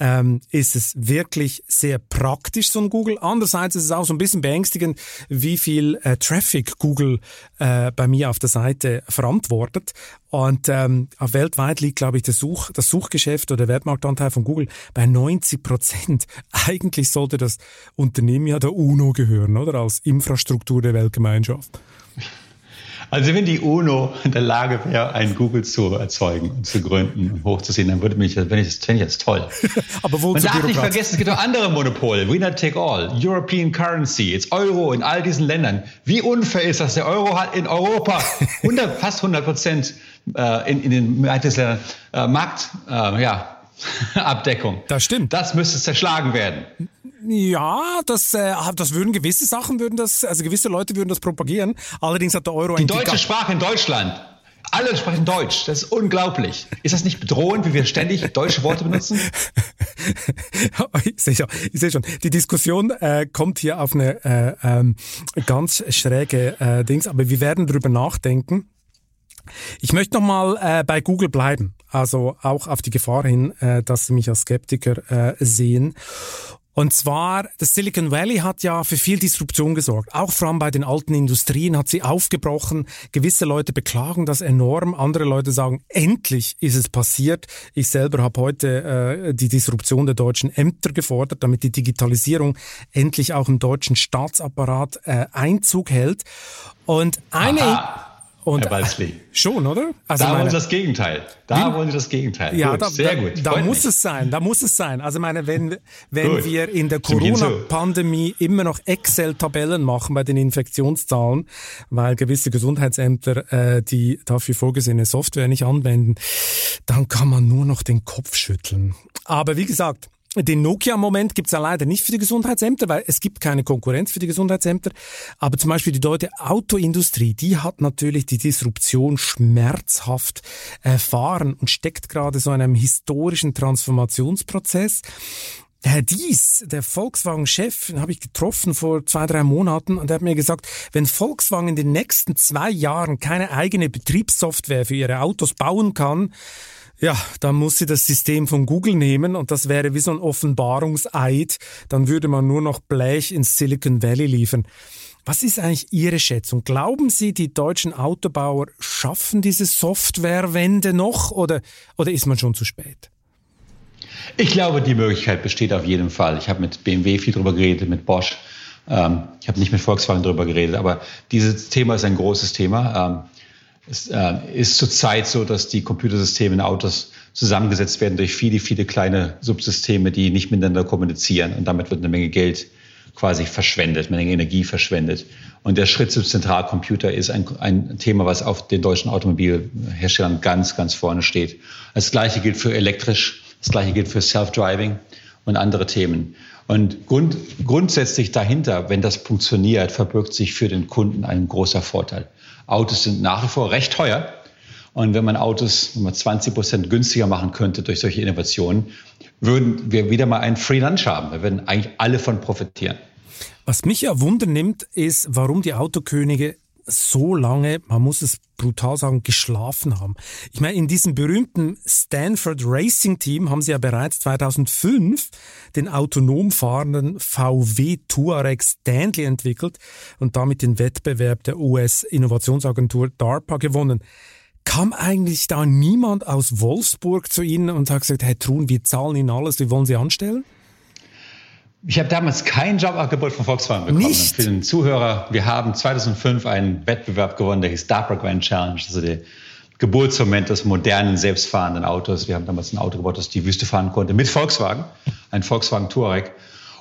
ähm, ist es wirklich sehr praktisch, so ein Google. Andererseits ist es auch so ein bisschen beängstigend, wie viel äh, Traffic Google äh, bei mir auf der Seite verantwortet. Und ähm, weltweit liegt, glaube ich, der Such, das Suchgeschäft oder der Wertmarktanteil von Google bei 90 Prozent. *laughs* Eigentlich sollte das Unternehmen ja der UNO gehören, oder? Als Infrastruktur der Weltgemeinschaft. Also wenn die UNO in der Lage wäre, ein Google zu erzeugen und zu gründen und hochzuziehen, dann würde mich, wenn ich das fände ich das toll. *laughs* Aber wo Man darf nicht vergessen, es gibt auch andere Monopole. Winner take all, European Currency, jetzt Euro in all diesen Ländern. Wie unfair ist das? Der Euro hat in Europa *laughs* 100, fast 100 Prozent äh, in, in den Ländern äh, Markt, äh, ja, *laughs* Abdeckung. Das stimmt. Das müsste zerschlagen werden. Ja, das, äh, das würden gewisse Sachen würden das, also gewisse Leute würden das propagieren. Allerdings hat der Euro Die deutsche Sprache in Deutschland. Alle sprechen Deutsch. Das ist unglaublich. Ist das nicht bedrohend, wie wir ständig deutsche Worte benutzen? *laughs* ich sehe schon, ich sehe schon. Die Diskussion äh, kommt hier auf eine äh, ähm, ganz schräge äh, Dings, aber wir werden drüber nachdenken. Ich möchte noch mal äh, bei Google bleiben, also auch auf die Gefahr hin, äh, dass Sie mich als Skeptiker äh, sehen. Und zwar, das Silicon Valley hat ja für viel Disruption gesorgt. Auch vor allem bei den alten Industrien hat sie aufgebrochen. Gewisse Leute beklagen das enorm. Andere Leute sagen, endlich ist es passiert. Ich selber habe heute äh, die Disruption der deutschen Ämter gefordert, damit die Digitalisierung endlich auch im deutschen Staatsapparat äh, Einzug hält. Und eine... Aha. Und, Herr Balzli. Schon, oder? Also da meine, wollen Sie das Gegenteil. Da wie, wollen Sie das Gegenteil. Ja, gut, da, sehr gut. Da, da muss mich. es sein. Da muss es sein. Also meine, wenn, wenn wir in der Corona-Pandemie immer noch Excel-Tabellen machen bei den Infektionszahlen, weil gewisse Gesundheitsämter äh, die dafür vorgesehene Software nicht anwenden, dann kann man nur noch den Kopf schütteln. Aber wie gesagt, den Nokia-Moment gibt's ja leider nicht für die Gesundheitsämter, weil es gibt keine Konkurrenz für die Gesundheitsämter. Aber zum Beispiel die deutsche Autoindustrie, die hat natürlich die Disruption schmerzhaft erfahren und steckt gerade so in einem historischen Transformationsprozess. Herr Dies, der Volkswagen-Chef, den habe ich getroffen vor zwei, drei Monaten und er hat mir gesagt, wenn Volkswagen in den nächsten zwei Jahren keine eigene Betriebssoftware für ihre Autos bauen kann, ja, dann muss sie das System von Google nehmen und das wäre wie so ein Offenbarungseid. Dann würde man nur noch Blech ins Silicon Valley liefern. Was ist eigentlich Ihre Schätzung? Glauben Sie, die deutschen Autobauer schaffen diese Softwarewende noch oder, oder ist man schon zu spät? Ich glaube, die Möglichkeit besteht auf jeden Fall. Ich habe mit BMW viel drüber geredet, mit Bosch. Ähm, ich habe nicht mit Volkswagen drüber geredet, aber dieses Thema ist ein großes Thema. Ähm, es äh, ist zurzeit so, dass die Computersysteme in Autos zusammengesetzt werden durch viele, viele kleine Subsysteme, die nicht miteinander kommunizieren. Und damit wird eine Menge Geld quasi verschwendet, eine Menge Energie verschwendet. Und der Schritt zum Zentralcomputer ist ein, ein Thema, was auf den deutschen Automobilherstellern ganz, ganz vorne steht. Das Gleiche gilt für elektrisch, das Gleiche gilt für Self-Driving und andere Themen. Und grund, grundsätzlich dahinter, wenn das funktioniert, verbirgt sich für den Kunden ein großer Vorteil. Autos sind nach wie vor recht teuer. Und wenn man Autos wenn man 20 Prozent günstiger machen könnte durch solche Innovationen, würden wir wieder mal ein Free Lunch haben. Da würden eigentlich alle von profitieren. Was mich ja Wunder nimmt, ist, warum die Autokönige so lange, man muss es brutal sagen, geschlafen haben. Ich meine, in diesem berühmten Stanford Racing Team haben sie ja bereits 2005 den autonom fahrenden VW Touareg Stanley entwickelt und damit den Wettbewerb der US-Innovationsagentur DARPA gewonnen. Kam eigentlich da niemand aus Wolfsburg zu Ihnen und hat gesagt, Herr Trun, wir zahlen Ihnen alles, wir wollen Sie anstellen? Ich habe damals kein Jobangebot von Volkswagen bekommen. Nicht? Für den Zuhörer, wir haben 2005 einen Wettbewerb gewonnen, der hieß DARPA Grand Challenge, also der Geburtsmoment des modernen, selbstfahrenden Autos. Wir haben damals ein Auto gebaut, das die Wüste fahren konnte, mit Volkswagen, ein Volkswagen Touareg.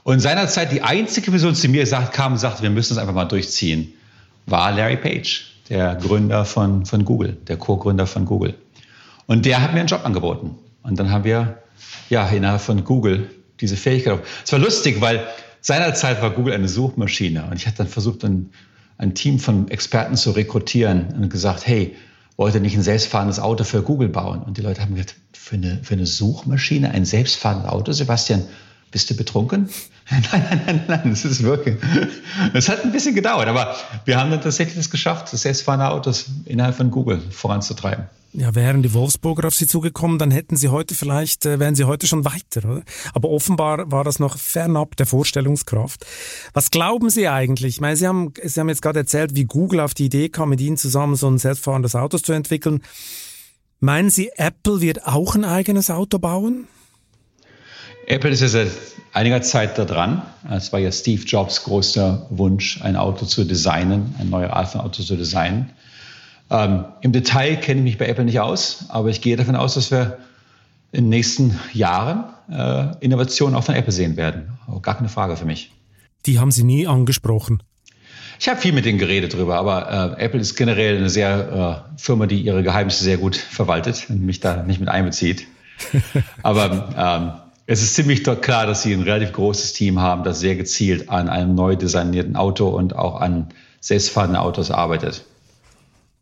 Und seinerzeit die einzige Person, die mir sagt, kam und sagte, wir müssen es einfach mal durchziehen, war Larry Page, der Gründer von, von Google, der Co-Gründer von Google. Und der hat mir einen Job angeboten. Und dann haben wir ja innerhalb von Google diese Fähigkeit. Es war lustig, weil seinerzeit war Google eine Suchmaschine und ich hatte dann versucht, ein, ein Team von Experten zu rekrutieren und gesagt, hey, wollt ihr nicht ein selbstfahrendes Auto für Google bauen? Und die Leute haben gesagt, für eine, für eine Suchmaschine ein selbstfahrendes Auto, Sebastian, bist du betrunken? *laughs* Nein, nein, nein, nein, das ist wirklich. *laughs* Es hat ein bisschen gedauert, aber wir haben dann tatsächlich es geschafft, das selbstfahrende Autos innerhalb von Google voranzutreiben. Ja, wären die Wolfsburger auf Sie zugekommen, dann hätten Sie heute vielleicht, äh, wären Sie heute schon weiter, oder? Aber offenbar war das noch fernab der Vorstellungskraft. Was glauben Sie eigentlich? Ich meine, Sie haben, Sie haben jetzt gerade erzählt, wie Google auf die Idee kam, mit Ihnen zusammen so ein selbstfahrendes Auto zu entwickeln. Meinen Sie, Apple wird auch ein eigenes Auto bauen? Apple ist ja seit einiger Zeit da dran. Es war ja Steve Jobs großer Wunsch, ein Auto zu designen, ein neues Auto zu designen. Ähm, Im Detail kenne ich mich bei Apple nicht aus, aber ich gehe davon aus, dass wir in den nächsten Jahren äh, Innovationen auch von Apple sehen werden. Auch gar keine Frage für mich. Die haben Sie nie angesprochen. Ich habe viel mit denen geredet drüber, aber äh, Apple ist generell eine sehr äh, Firma, die ihre Geheimnisse sehr gut verwaltet und mich da nicht mit einbezieht. *laughs* aber ähm, es ist ziemlich klar, dass sie ein relativ großes Team haben, das sehr gezielt an einem neu designierten Auto und auch an selbstfahrenden Autos arbeitet.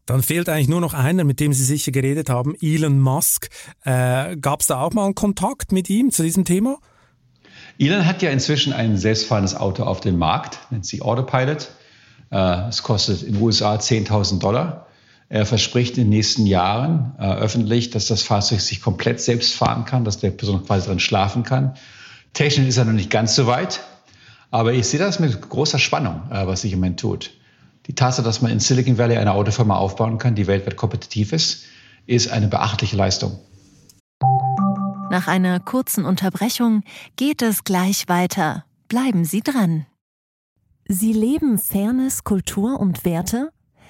Dann fehlt eigentlich nur noch einer, mit dem Sie sicher geredet haben, Elon Musk. Äh, Gab es da auch mal einen Kontakt mit ihm zu diesem Thema? Elon hat ja inzwischen ein selbstfahrendes Auto auf dem Markt, nennt sie Autopilot. Äh, es kostet in den USA 10.000 Dollar. Er verspricht in den nächsten Jahren äh, öffentlich, dass das Fahrzeug sich komplett selbst fahren kann, dass der Person quasi drin schlafen kann. Technisch ist er noch nicht ganz so weit, aber ich sehe das mit großer Spannung, äh, was sich im Moment tut. Die Tatsache, dass man in Silicon Valley eine Autofirma aufbauen kann, die weltweit kompetitiv ist, ist eine beachtliche Leistung. Nach einer kurzen Unterbrechung geht es gleich weiter. Bleiben Sie dran. Sie leben Fairness, Kultur und Werte?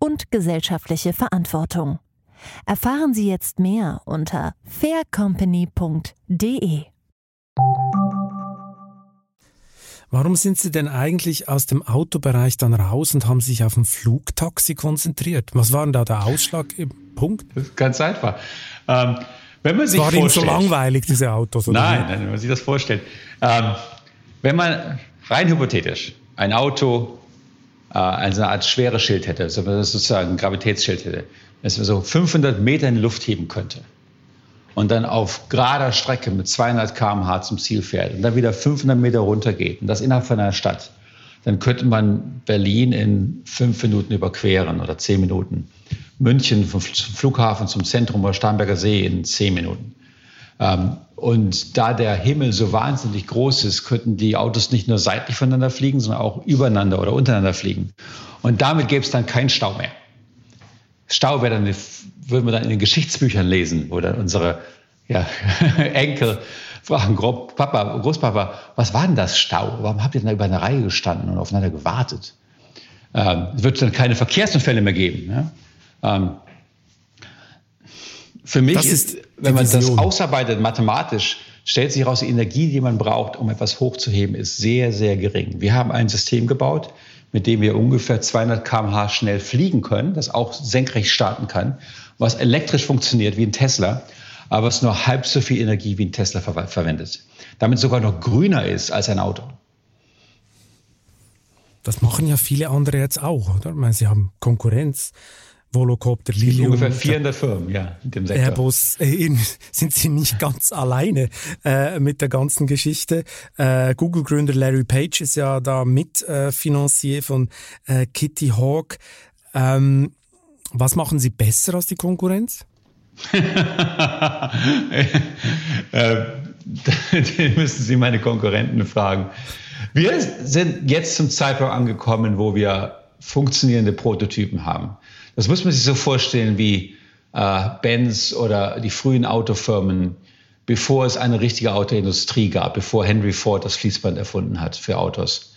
und gesellschaftliche Verantwortung. Erfahren Sie jetzt mehr unter faircompany.de. Warum sind Sie denn eigentlich aus dem Autobereich dann raus und haben sich auf ein Flugtaxi konzentriert? Was war denn da der Ausschlagpunkt? Das ist ganz einfach. Ähm, wenn man sich war Ihnen so langweilig, diese Autos? Oder nein, nein, wenn man sich das vorstellt. Ähm, wenn man rein hypothetisch ein Auto also eine Art schweres Schild hätte, sozusagen ein Gravitätsschild hätte, dass man so 500 Meter in die Luft heben könnte und dann auf gerader Strecke mit 200 km/h zum Ziel fährt und dann wieder 500 Meter runter geht und das innerhalb von einer Stadt, dann könnte man Berlin in fünf Minuten überqueren oder zehn Minuten. München vom Flughafen zum Zentrum oder Starnberger See in zehn Minuten. Ähm, und da der Himmel so wahnsinnig groß ist, könnten die Autos nicht nur seitlich voneinander fliegen, sondern auch übereinander oder untereinander fliegen. Und damit gäbe es dann keinen Stau mehr. Stau wäre dann, würden wir dann in den Geschichtsbüchern lesen, wo dann unsere ja, *laughs* Enkel fragen, Papa, Großpapa, was war denn das Stau? Warum habt ihr denn da über eine Reihe gestanden und aufeinander gewartet? Ähm, es wird dann keine Verkehrsunfälle mehr geben. Ja? Ähm, für mich das ist, wenn man das ausarbeitet mathematisch, stellt sich heraus, die Energie, die man braucht, um etwas hochzuheben, ist sehr, sehr gering. Wir haben ein System gebaut, mit dem wir ungefähr 200 km/h schnell fliegen können, das auch senkrecht starten kann, was elektrisch funktioniert wie ein Tesla, aber es nur halb so viel Energie wie ein Tesla ver verwendet. Damit sogar noch grüner ist als ein Auto. Das machen ja viele andere jetzt auch, oder? Ich meine, sie haben Konkurrenz. Volocopter, Lilium. Ungefähr 400 Firmen, ja, in dem Sektor. Airbus, äh, *laughs* sind sie nicht ganz alleine äh, mit der ganzen Geschichte. Äh, Google-Gründer Larry Page ist ja da Mitfinanzier äh, von äh, Kitty Hawk. Ähm, was machen sie besser als die Konkurrenz? *laughs* äh, den müssen Sie meine Konkurrenten fragen. Wir sind jetzt zum Zeitpunkt angekommen, wo wir funktionierende Prototypen haben. Das muss man sich so vorstellen wie äh, Benz oder die frühen Autofirmen, bevor es eine richtige Autoindustrie gab, bevor Henry Ford das Fließband erfunden hat für Autos.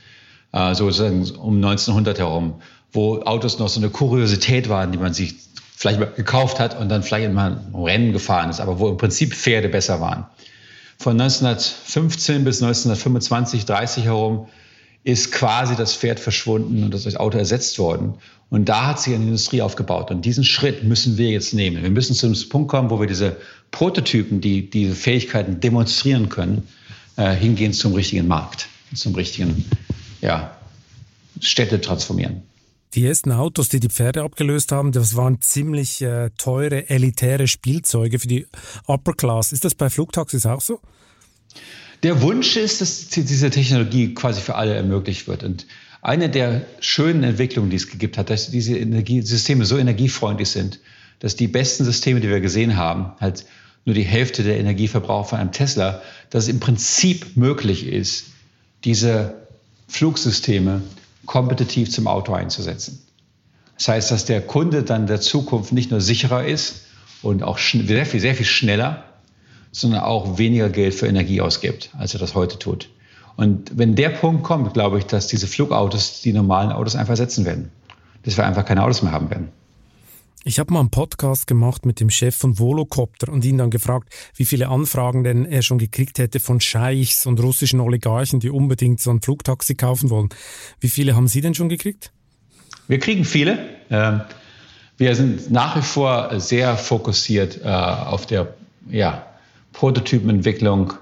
Äh, sozusagen um 1900 herum, wo Autos noch so eine Kuriosität waren, die man sich vielleicht mal gekauft hat und dann vielleicht mal ein Rennen gefahren ist, aber wo im Prinzip Pferde besser waren. Von 1915 bis 1925, 30 herum ist quasi das Pferd verschwunden und das Auto ersetzt worden. Und da hat sich eine Industrie aufgebaut. Und diesen Schritt müssen wir jetzt nehmen. Wir müssen zu einem Punkt kommen, wo wir diese Prototypen, die diese Fähigkeiten demonstrieren können, äh, hingehen zum richtigen Markt, zum richtigen, ja, Städte transformieren. Die ersten Autos, die die Pferde abgelöst haben, das waren ziemlich äh, teure, elitäre Spielzeuge für die Upper Class. Ist das bei Flugtaxis auch so? Der Wunsch ist, dass diese Technologie quasi für alle ermöglicht wird. Und eine der schönen Entwicklungen, die es gegeben hat, dass diese Energiesysteme so energiefreundlich sind, dass die besten Systeme, die wir gesehen haben, halt nur die Hälfte der Energieverbrauch von einem Tesla, dass es im Prinzip möglich ist, diese Flugsysteme kompetitiv zum Auto einzusetzen. Das heißt, dass der Kunde dann der Zukunft nicht nur sicherer ist und auch sehr viel, sehr viel schneller, sondern auch weniger Geld für Energie ausgibt, als er das heute tut. Und wenn der Punkt kommt, glaube ich, dass diese Flugautos die normalen Autos einfach ersetzen werden. Dass wir einfach keine Autos mehr haben werden. Ich habe mal einen Podcast gemacht mit dem Chef von Volocopter und ihn dann gefragt, wie viele Anfragen denn er schon gekriegt hätte von Scheichs und russischen Oligarchen, die unbedingt so ein Flugtaxi kaufen wollen. Wie viele haben Sie denn schon gekriegt? Wir kriegen viele. Ähm, wir sind nach wie vor sehr fokussiert äh, auf der ja, Prototypenentwicklung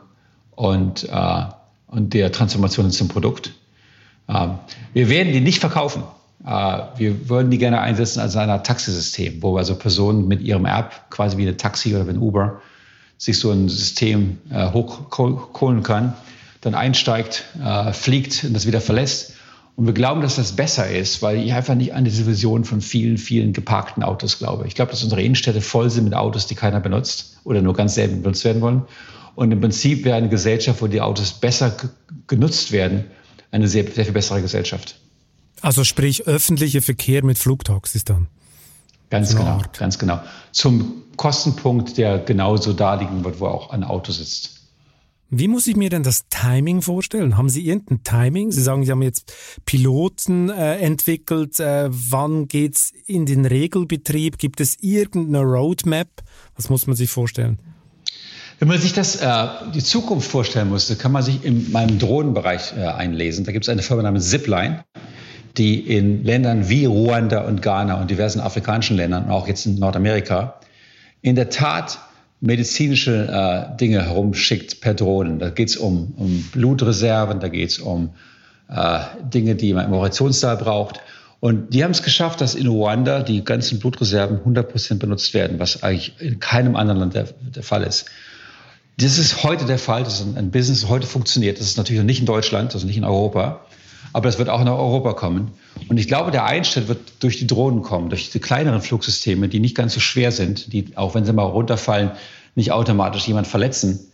und, äh, und der Transformation zum Produkt. Ähm, wir werden die nicht verkaufen. Äh, wir würden die gerne einsetzen als ein Taxisystem, wo also Personen mit ihrem App, quasi wie eine Taxi oder wie ein Uber, sich so ein System äh, hochholen kann, dann einsteigt, äh, fliegt und das wieder verlässt. Und wir glauben, dass das besser ist, weil ich einfach nicht an diese Vision von vielen, vielen geparkten Autos glaube. Ich glaube, dass unsere Innenstädte voll sind mit Autos, die keiner benutzt oder nur ganz selten benutzt werden wollen. Und im Prinzip wäre eine Gesellschaft, wo die Autos besser genutzt werden, eine sehr, sehr viel bessere Gesellschaft. Also sprich öffentlicher Verkehr mit Flugtaxis dann. Ganz genau, Art. ganz genau. Zum Kostenpunkt, der genauso da liegen wird, wo auch ein Auto sitzt. Wie muss ich mir denn das Timing vorstellen? Haben Sie irgendein Timing? Sie sagen, Sie haben jetzt Piloten äh, entwickelt. Äh, wann geht's in den Regelbetrieb? Gibt es irgendeine Roadmap? Was muss man sich vorstellen? Wenn man sich das, äh, die Zukunft vorstellen muss, kann man sich in meinem Drohnenbereich äh, einlesen. Da gibt es eine Firma namens Zipline die in Ländern wie Ruanda und Ghana und diversen afrikanischen Ländern, auch jetzt in Nordamerika, in der Tat medizinische äh, Dinge herumschickt per Drohnen. Da geht es um, um Blutreserven, da geht es um äh, Dinge, die man im Operationssaal braucht. Und die haben es geschafft, dass in Ruanda die ganzen Blutreserven 100 Prozent benutzt werden, was eigentlich in keinem anderen Land der, der, Fall ist. Das ist heute der Fall, das ist ein, ein Business, heute funktioniert. Das ist natürlich noch nicht in Deutschland, also nicht in Europa. Aber es wird auch nach Europa kommen. Und ich glaube, der Einschnitt wird durch die Drohnen kommen, durch die kleineren Flugsysteme, die nicht ganz so schwer sind, die, auch wenn sie mal runterfallen, nicht automatisch jemand verletzen.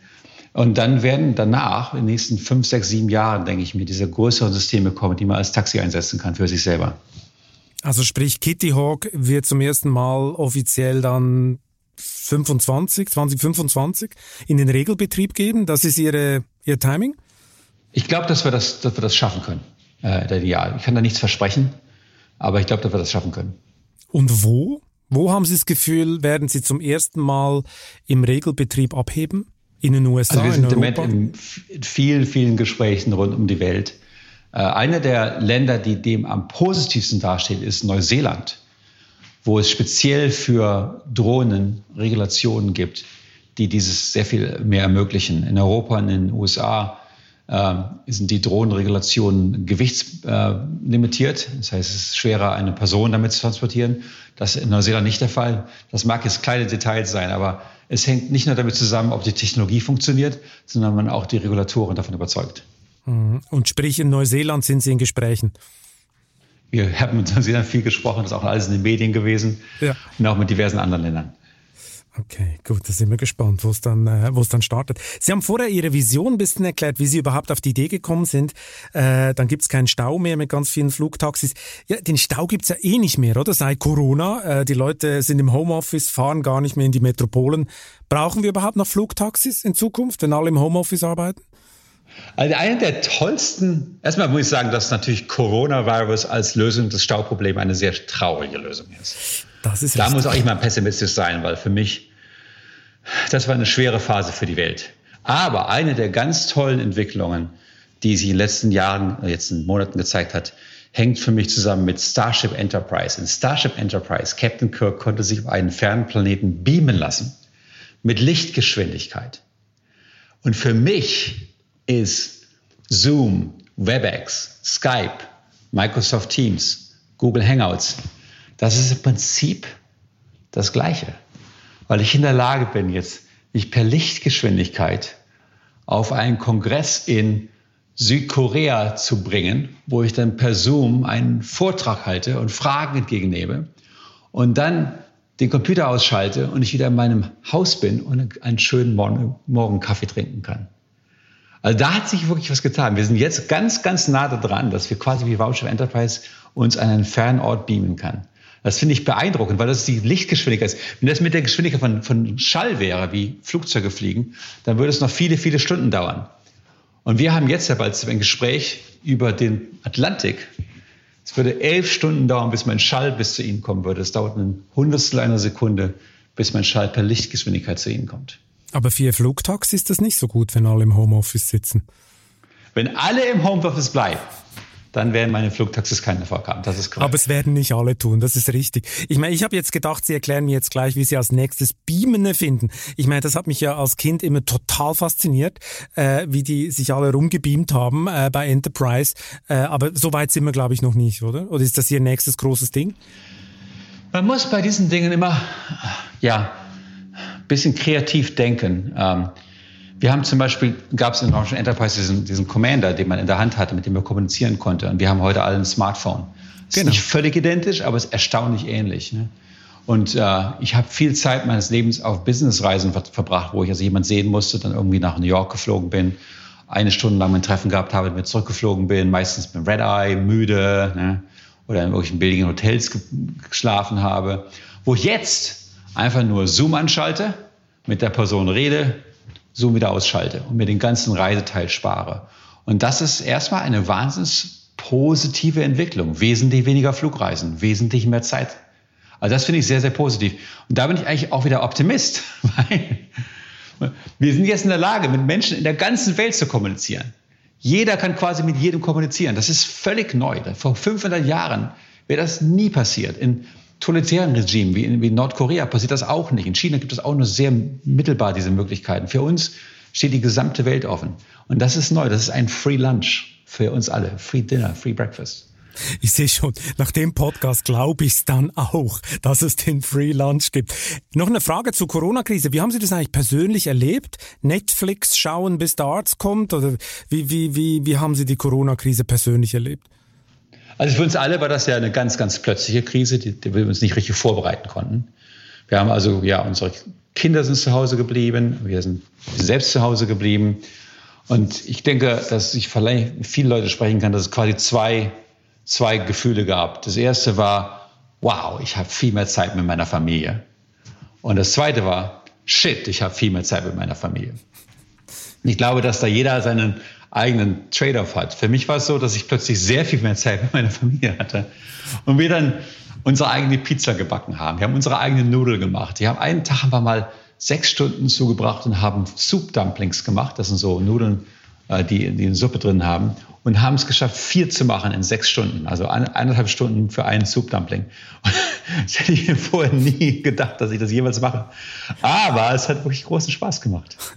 Und dann werden danach, in den nächsten fünf, sechs, sieben Jahren, denke ich mir, diese größeren Systeme kommen, die man als Taxi einsetzen kann für sich selber. Also sprich, Kitty Hawk wird zum ersten Mal offiziell dann 25, 2025 in den Regelbetrieb geben. Das ist Ihre, Ihr Timing? Ich glaube, dass wir das, dass wir das schaffen können äh, ideal. Ich kann da nichts versprechen, aber ich glaube, dass wir das schaffen können. Und wo? Wo haben Sie das Gefühl, werden Sie zum ersten Mal im Regelbetrieb abheben? In den USA? Also wir sind im Moment in vielen, vielen Gesprächen rund um die Welt. Äh, einer der Länder, die dem am positivsten dasteht, ist Neuseeland, wo es speziell für Drohnen Regulationen gibt, die dieses sehr viel mehr ermöglichen. In Europa und in den USA sind die Drohnenregulationen gewichtslimitiert. das heißt, es ist schwerer, eine Person damit zu transportieren. Das ist in Neuseeland nicht der Fall. Das mag jetzt kleine Details sein, aber es hängt nicht nur damit zusammen, ob die Technologie funktioniert, sondern man auch die Regulatoren davon überzeugt. Mhm. Und sprich, in Neuseeland sind Sie in Gesprächen? Wir haben mit Neuseeland viel gesprochen, das ist auch alles in den Medien gewesen ja. und auch mit diversen anderen Ländern. Okay, gut, da sind wir gespannt, wo es dann, äh, wo es dann startet. Sie haben vorher Ihre Vision ein bisschen erklärt, wie Sie überhaupt auf die Idee gekommen sind. Äh, dann gibt es keinen Stau mehr mit ganz vielen Flugtaxis. Ja, den Stau gibt's ja eh nicht mehr, oder? Seit Corona. Äh, die Leute sind im Homeoffice, fahren gar nicht mehr in die Metropolen. Brauchen wir überhaupt noch Flugtaxis in Zukunft, wenn alle im Homeoffice arbeiten? Also eine der tollsten, erstmal muss ich sagen, dass natürlich Coronavirus als Lösung des Stauproblems eine sehr traurige Lösung ist. Das ist da muss auch ich mal pessimistisch sein, weil für mich, das war eine schwere Phase für die Welt. Aber eine der ganz tollen Entwicklungen, die sich in den letzten Jahren, äh, jetzt in Monaten gezeigt hat, hängt für mich zusammen mit Starship Enterprise. In Starship Enterprise, Captain Kirk konnte sich auf einen fernen Planeten beamen lassen mit Lichtgeschwindigkeit. Und für mich ist Zoom, WebEx, Skype, Microsoft Teams, Google Hangouts das ist im Prinzip das Gleiche, weil ich in der Lage bin, jetzt mich per Lichtgeschwindigkeit auf einen Kongress in Südkorea zu bringen, wo ich dann per Zoom einen Vortrag halte und Fragen entgegennehme und dann den Computer ausschalte und ich wieder in meinem Haus bin und einen schönen Morgen, Morgen Kaffee trinken kann. Also da hat sich wirklich was getan. Wir sind jetzt ganz, ganz nah dran, dass wir quasi wie Voucher Enterprise uns an einen fernen Ort beamen kann. Das finde ich beeindruckend, weil das ist die Lichtgeschwindigkeit. Wenn das mit der Geschwindigkeit von, von Schall wäre, wie Flugzeuge fliegen, dann würde es noch viele, viele Stunden dauern. Und wir haben jetzt ja bald ein Gespräch über den Atlantik. Es würde elf Stunden dauern, bis mein Schall bis zu Ihnen kommen würde. Es dauert ein Hundertstel einer Sekunde, bis mein Schall per Lichtgeschwindigkeit zu Ihnen kommt. Aber für Flugtags ist das nicht so gut, wenn alle im Homeoffice sitzen. Wenn alle im Homeoffice bleiben, dann werden meine Flugtaxis keinen Erfolg haben. Das ist korrekt. Aber es werden nicht alle tun, das ist richtig. Ich meine, ich habe jetzt gedacht, Sie erklären mir jetzt gleich, wie Sie als nächstes Beamen finden. Ich meine, das hat mich ja als Kind immer total fasziniert, äh, wie die sich alle rumgebeamt haben äh, bei Enterprise. Äh, aber so weit sind wir, glaube ich, noch nicht, oder? Oder ist das Ihr nächstes großes Ding? Man muss bei diesen Dingen immer, ja, ein bisschen kreativ denken. Ähm, wir haben zum Beispiel, gab es in Ocean Enterprise diesen, diesen Commander, den man in der Hand hatte, mit dem man kommunizieren konnte. Und wir haben heute alle ein Smartphone. Es genau. ist nicht völlig identisch, aber es ist erstaunlich ähnlich. Ne? Und äh, ich habe viel Zeit meines Lebens auf Businessreisen ver verbracht, wo ich also jemand sehen musste, dann irgendwie nach New York geflogen bin, eine Stunde lang mein Treffen gehabt habe, mit zurückgeflogen bin, meistens mit Red Eye, müde ne? oder in irgendwelchen billigen Hotels ge geschlafen habe. Wo ich jetzt einfach nur Zoom anschalte, mit der Person rede, so wieder ausschalte und mir den ganzen Reiseteil spare. Und das ist erstmal eine wahnsinnig positive Entwicklung. Wesentlich weniger Flugreisen, wesentlich mehr Zeit. Also das finde ich sehr, sehr positiv. Und da bin ich eigentlich auch wieder Optimist, *laughs* weil wir sind jetzt in der Lage, mit Menschen in der ganzen Welt zu kommunizieren. Jeder kann quasi mit jedem kommunizieren. Das ist völlig neu. Vor 500 Jahren wäre das nie passiert. In totalitären Regimen wie in, wie in Nordkorea passiert das auch nicht. In China gibt es auch nur sehr mittelbar diese Möglichkeiten. Für uns steht die gesamte Welt offen. Und das ist neu. Das ist ein Free Lunch für uns alle. Free Dinner, Free Breakfast. Ich sehe schon, nach dem Podcast glaube ich es dann auch, dass es den Free Lunch gibt. Noch eine Frage zur Corona-Krise. Wie haben Sie das eigentlich persönlich erlebt? Netflix schauen, bis der Arzt kommt? Oder wie, wie, wie, wie haben Sie die Corona-Krise persönlich erlebt? Also für uns alle war das ja eine ganz, ganz plötzliche Krise, die, die wir uns nicht richtig vorbereiten konnten. Wir haben also, ja, unsere Kinder sind zu Hause geblieben, wir sind selbst zu Hause geblieben. Und ich denke, dass ich vielleicht viele Leute sprechen kann, dass es quasi zwei, zwei Gefühle gab. Das erste war, wow, ich habe viel mehr Zeit mit meiner Familie. Und das zweite war, shit, ich habe viel mehr Zeit mit meiner Familie. Ich glaube, dass da jeder seinen eigenen Trade-off hat. Für mich war es so, dass ich plötzlich sehr viel mehr Zeit mit meiner Familie hatte und wir dann unsere eigene Pizza gebacken haben. Wir haben unsere eigene Nudel gemacht. Wir haben einen Tag haben wir mal sechs Stunden zugebracht und haben Soup Dumplings gemacht. Das sind so Nudeln, äh, die, die Suppe drin haben und haben es geschafft, vier zu machen in sechs Stunden. Also eineinhalb Stunden für einen Soup Dumpling. Das hätte ich mir vorher nie gedacht, dass ich das jemals mache. Aber es hat wirklich großen Spaß gemacht. *laughs*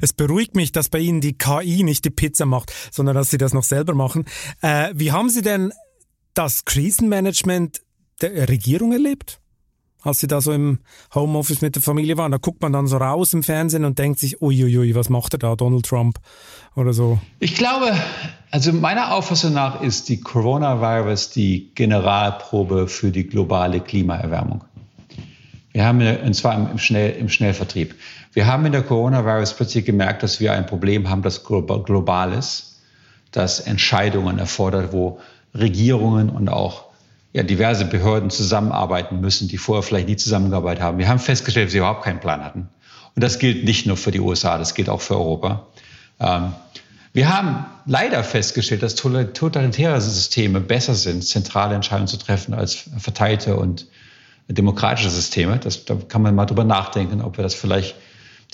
Es beruhigt mich, dass bei Ihnen die KI nicht die Pizza macht, sondern dass Sie das noch selber machen. Äh, wie haben Sie denn das Krisenmanagement der Regierung erlebt? Als sie da so im Homeoffice mit der Familie waren. Da guckt man dann so raus im Fernsehen und denkt sich, uiuiui, was macht er da, Donald Trump oder so. Ich glaube, also meiner Auffassung nach ist die Coronavirus die Generalprobe für die globale Klimaerwärmung. Wir haben, und zwar im, Schnell, im Schnellvertrieb. Wir haben in der Coronavirus plötzlich gemerkt, dass wir ein Problem haben, das global ist, das Entscheidungen erfordert, wo Regierungen und auch ja, diverse Behörden zusammenarbeiten müssen, die vorher vielleicht nie zusammengearbeitet haben. Wir haben festgestellt, dass sie überhaupt keinen Plan hatten. Und das gilt nicht nur für die USA, das gilt auch für Europa. Ähm, wir haben leider festgestellt, dass totalitäre Systeme besser sind, zentrale Entscheidungen zu treffen als verteilte und demokratische Systeme. Das, da kann man mal drüber nachdenken, ob wir das vielleicht,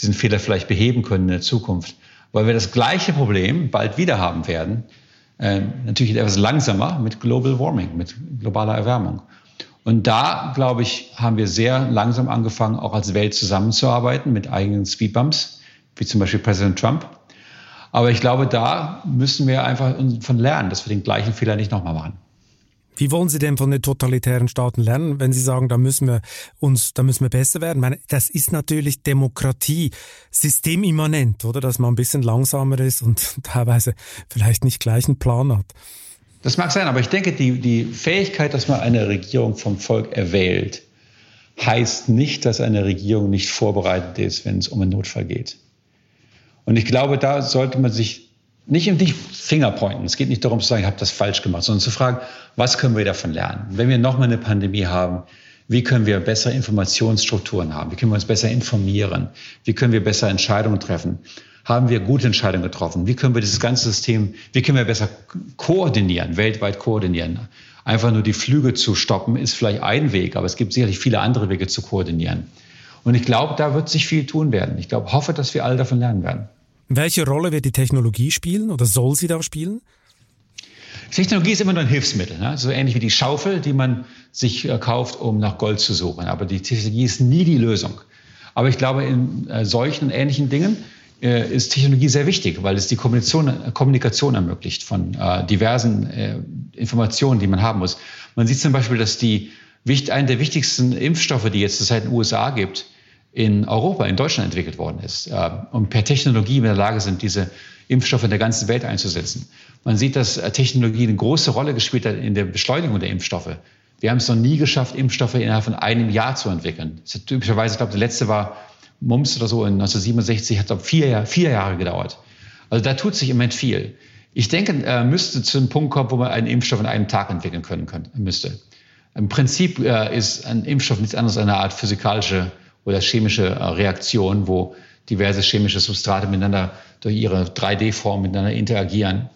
diesen Fehler vielleicht beheben können in der Zukunft. Weil wir das gleiche Problem bald wieder haben werden, natürlich etwas langsamer mit Global Warming, mit globaler Erwärmung. Und da, glaube ich, haben wir sehr langsam angefangen, auch als Welt zusammenzuarbeiten mit eigenen Speedbumps, wie zum Beispiel Präsident Trump. Aber ich glaube, da müssen wir einfach von lernen, dass wir den gleichen Fehler nicht nochmal machen. Wie wollen Sie denn von den totalitären Staaten lernen, wenn Sie sagen, da müssen wir uns, da müssen wir besser werden? Ich meine, das ist natürlich Demokratie, systemimmanent, oder? Dass man ein bisschen langsamer ist und *laughs* teilweise vielleicht nicht gleich einen Plan hat. Das mag sein, aber ich denke, die, die Fähigkeit, dass man eine Regierung vom Volk erwählt, heißt nicht, dass eine Regierung nicht vorbereitet ist, wenn es um einen Notfall geht. Und ich glaube, da sollte man sich nicht im Fingerpointen. Es geht nicht darum zu sagen, ich habe das falsch gemacht, sondern zu fragen, was können wir davon lernen? Wenn wir nochmal eine Pandemie haben, wie können wir bessere Informationsstrukturen haben? Wie können wir uns besser informieren? Wie können wir besser Entscheidungen treffen? Haben wir gute Entscheidungen getroffen? Wie können wir dieses ganze System, wie können wir besser koordinieren, weltweit koordinieren? Einfach nur die Flüge zu stoppen, ist vielleicht ein Weg, aber es gibt sicherlich viele andere Wege zu koordinieren. Und ich glaube, da wird sich viel tun werden. Ich glaube, hoffe, dass wir alle davon lernen werden. Welche Rolle wird die Technologie spielen oder soll sie da spielen? Technologie ist immer nur ein Hilfsmittel, ne? so ähnlich wie die Schaufel, die man sich äh, kauft, um nach Gold zu suchen. Aber die Technologie ist nie die Lösung. Aber ich glaube, in äh, solchen und ähnlichen Dingen äh, ist Technologie sehr wichtig, weil es die Kommunikation, Kommunikation ermöglicht von äh, diversen äh, Informationen, die man haben muss. Man sieht zum Beispiel, dass die, einen der wichtigsten Impfstoffe, die jetzt zurzeit in den USA gibt, in Europa, in Deutschland entwickelt worden ist äh, und per Technologie in der Lage sind, diese Impfstoffe in der ganzen Welt einzusetzen. Man sieht, dass äh, Technologie eine große Rolle gespielt hat in der Beschleunigung der Impfstoffe. Wir haben es noch nie geschafft, Impfstoffe innerhalb von einem Jahr zu entwickeln. Typischerweise, ich glaube, der letzte war Mumps oder so in 1967, hat glaube vier, vier Jahre gedauert. Also da tut sich im Moment viel. Ich denke, äh, müsste zu einem Punkt kommen, wo man einen Impfstoff in einem Tag entwickeln können, können müsste. Im Prinzip äh, ist ein Impfstoff nichts anderes als eine Art physikalische oder chemische äh, Reaktion, wo diverse chemische Substrate miteinander durch ihre 3D-Form miteinander interagieren.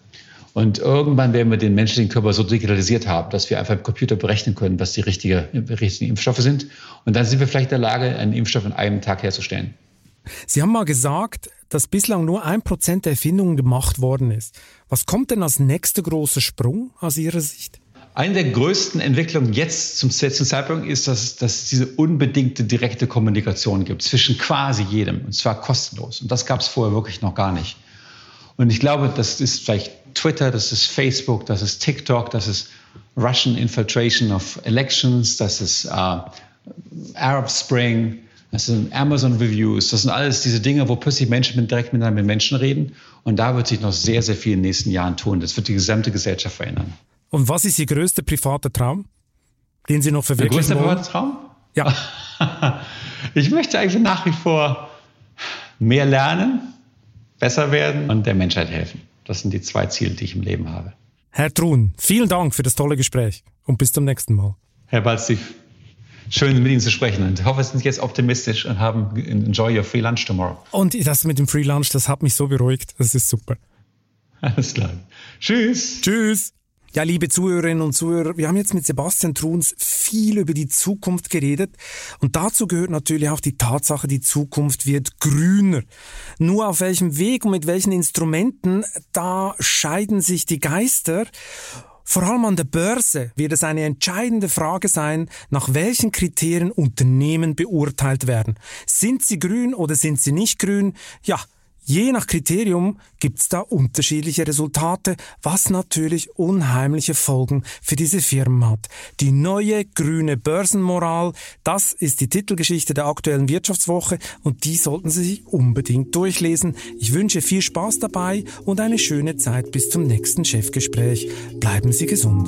Und irgendwann werden wir den menschlichen Körper so digitalisiert haben, dass wir einfach im Computer berechnen können, was die richtige, richtigen Impfstoffe sind. Und dann sind wir vielleicht in der Lage, einen Impfstoff in einem Tag herzustellen. Sie haben mal gesagt, dass bislang nur ein Prozent der Erfindungen gemacht worden ist. Was kommt denn als nächster großer Sprung aus Ihrer Sicht? Eine der größten Entwicklungen jetzt zum letzten Zeitpunkt ist, dass, dass es diese unbedingte direkte Kommunikation gibt zwischen quasi jedem und zwar kostenlos. Und das gab es vorher wirklich noch gar nicht. Und ich glaube, das ist vielleicht Twitter, das ist Facebook, das ist TikTok, das ist Russian Infiltration of Elections, das ist äh, Arab Spring, das sind Amazon Reviews, das sind alles diese Dinge, wo plötzlich Menschen direkt miteinander mit Menschen reden. Und da wird sich noch sehr, sehr viel in den nächsten Jahren tun. Das wird die gesamte Gesellschaft verändern. Und was ist Ihr größter privater Traum, den Sie noch verwirklichen wollen? Größter privater Traum? Ja. *laughs* ich möchte eigentlich nach wie vor mehr lernen, besser werden und der Menschheit helfen. Das sind die zwei Ziele, die ich im Leben habe. Herr Truhn, vielen Dank für das tolle Gespräch und bis zum nächsten Mal. Herr Balzig, schön mit Ihnen zu sprechen und ich hoffe, Sie sind jetzt optimistisch und haben enjoy your free lunch tomorrow. Und das mit dem Free Lunch, das hat mich so beruhigt. Das ist super. Alles klar. Tschüss. Tschüss. Ja, liebe Zuhörerinnen und Zuhörer, wir haben jetzt mit Sebastian Truns viel über die Zukunft geredet und dazu gehört natürlich auch die Tatsache, die Zukunft wird grüner. Nur auf welchem Weg und mit welchen Instrumenten, da scheiden sich die Geister. Vor allem an der Börse wird es eine entscheidende Frage sein, nach welchen Kriterien Unternehmen beurteilt werden. Sind sie grün oder sind sie nicht grün? Ja, Je nach Kriterium gibt's da unterschiedliche Resultate, was natürlich unheimliche Folgen für diese Firmen hat. Die neue grüne Börsenmoral, das ist die Titelgeschichte der aktuellen Wirtschaftswoche und die sollten Sie sich unbedingt durchlesen. Ich wünsche viel Spaß dabei und eine schöne Zeit bis zum nächsten Chefgespräch. Bleiben Sie gesund.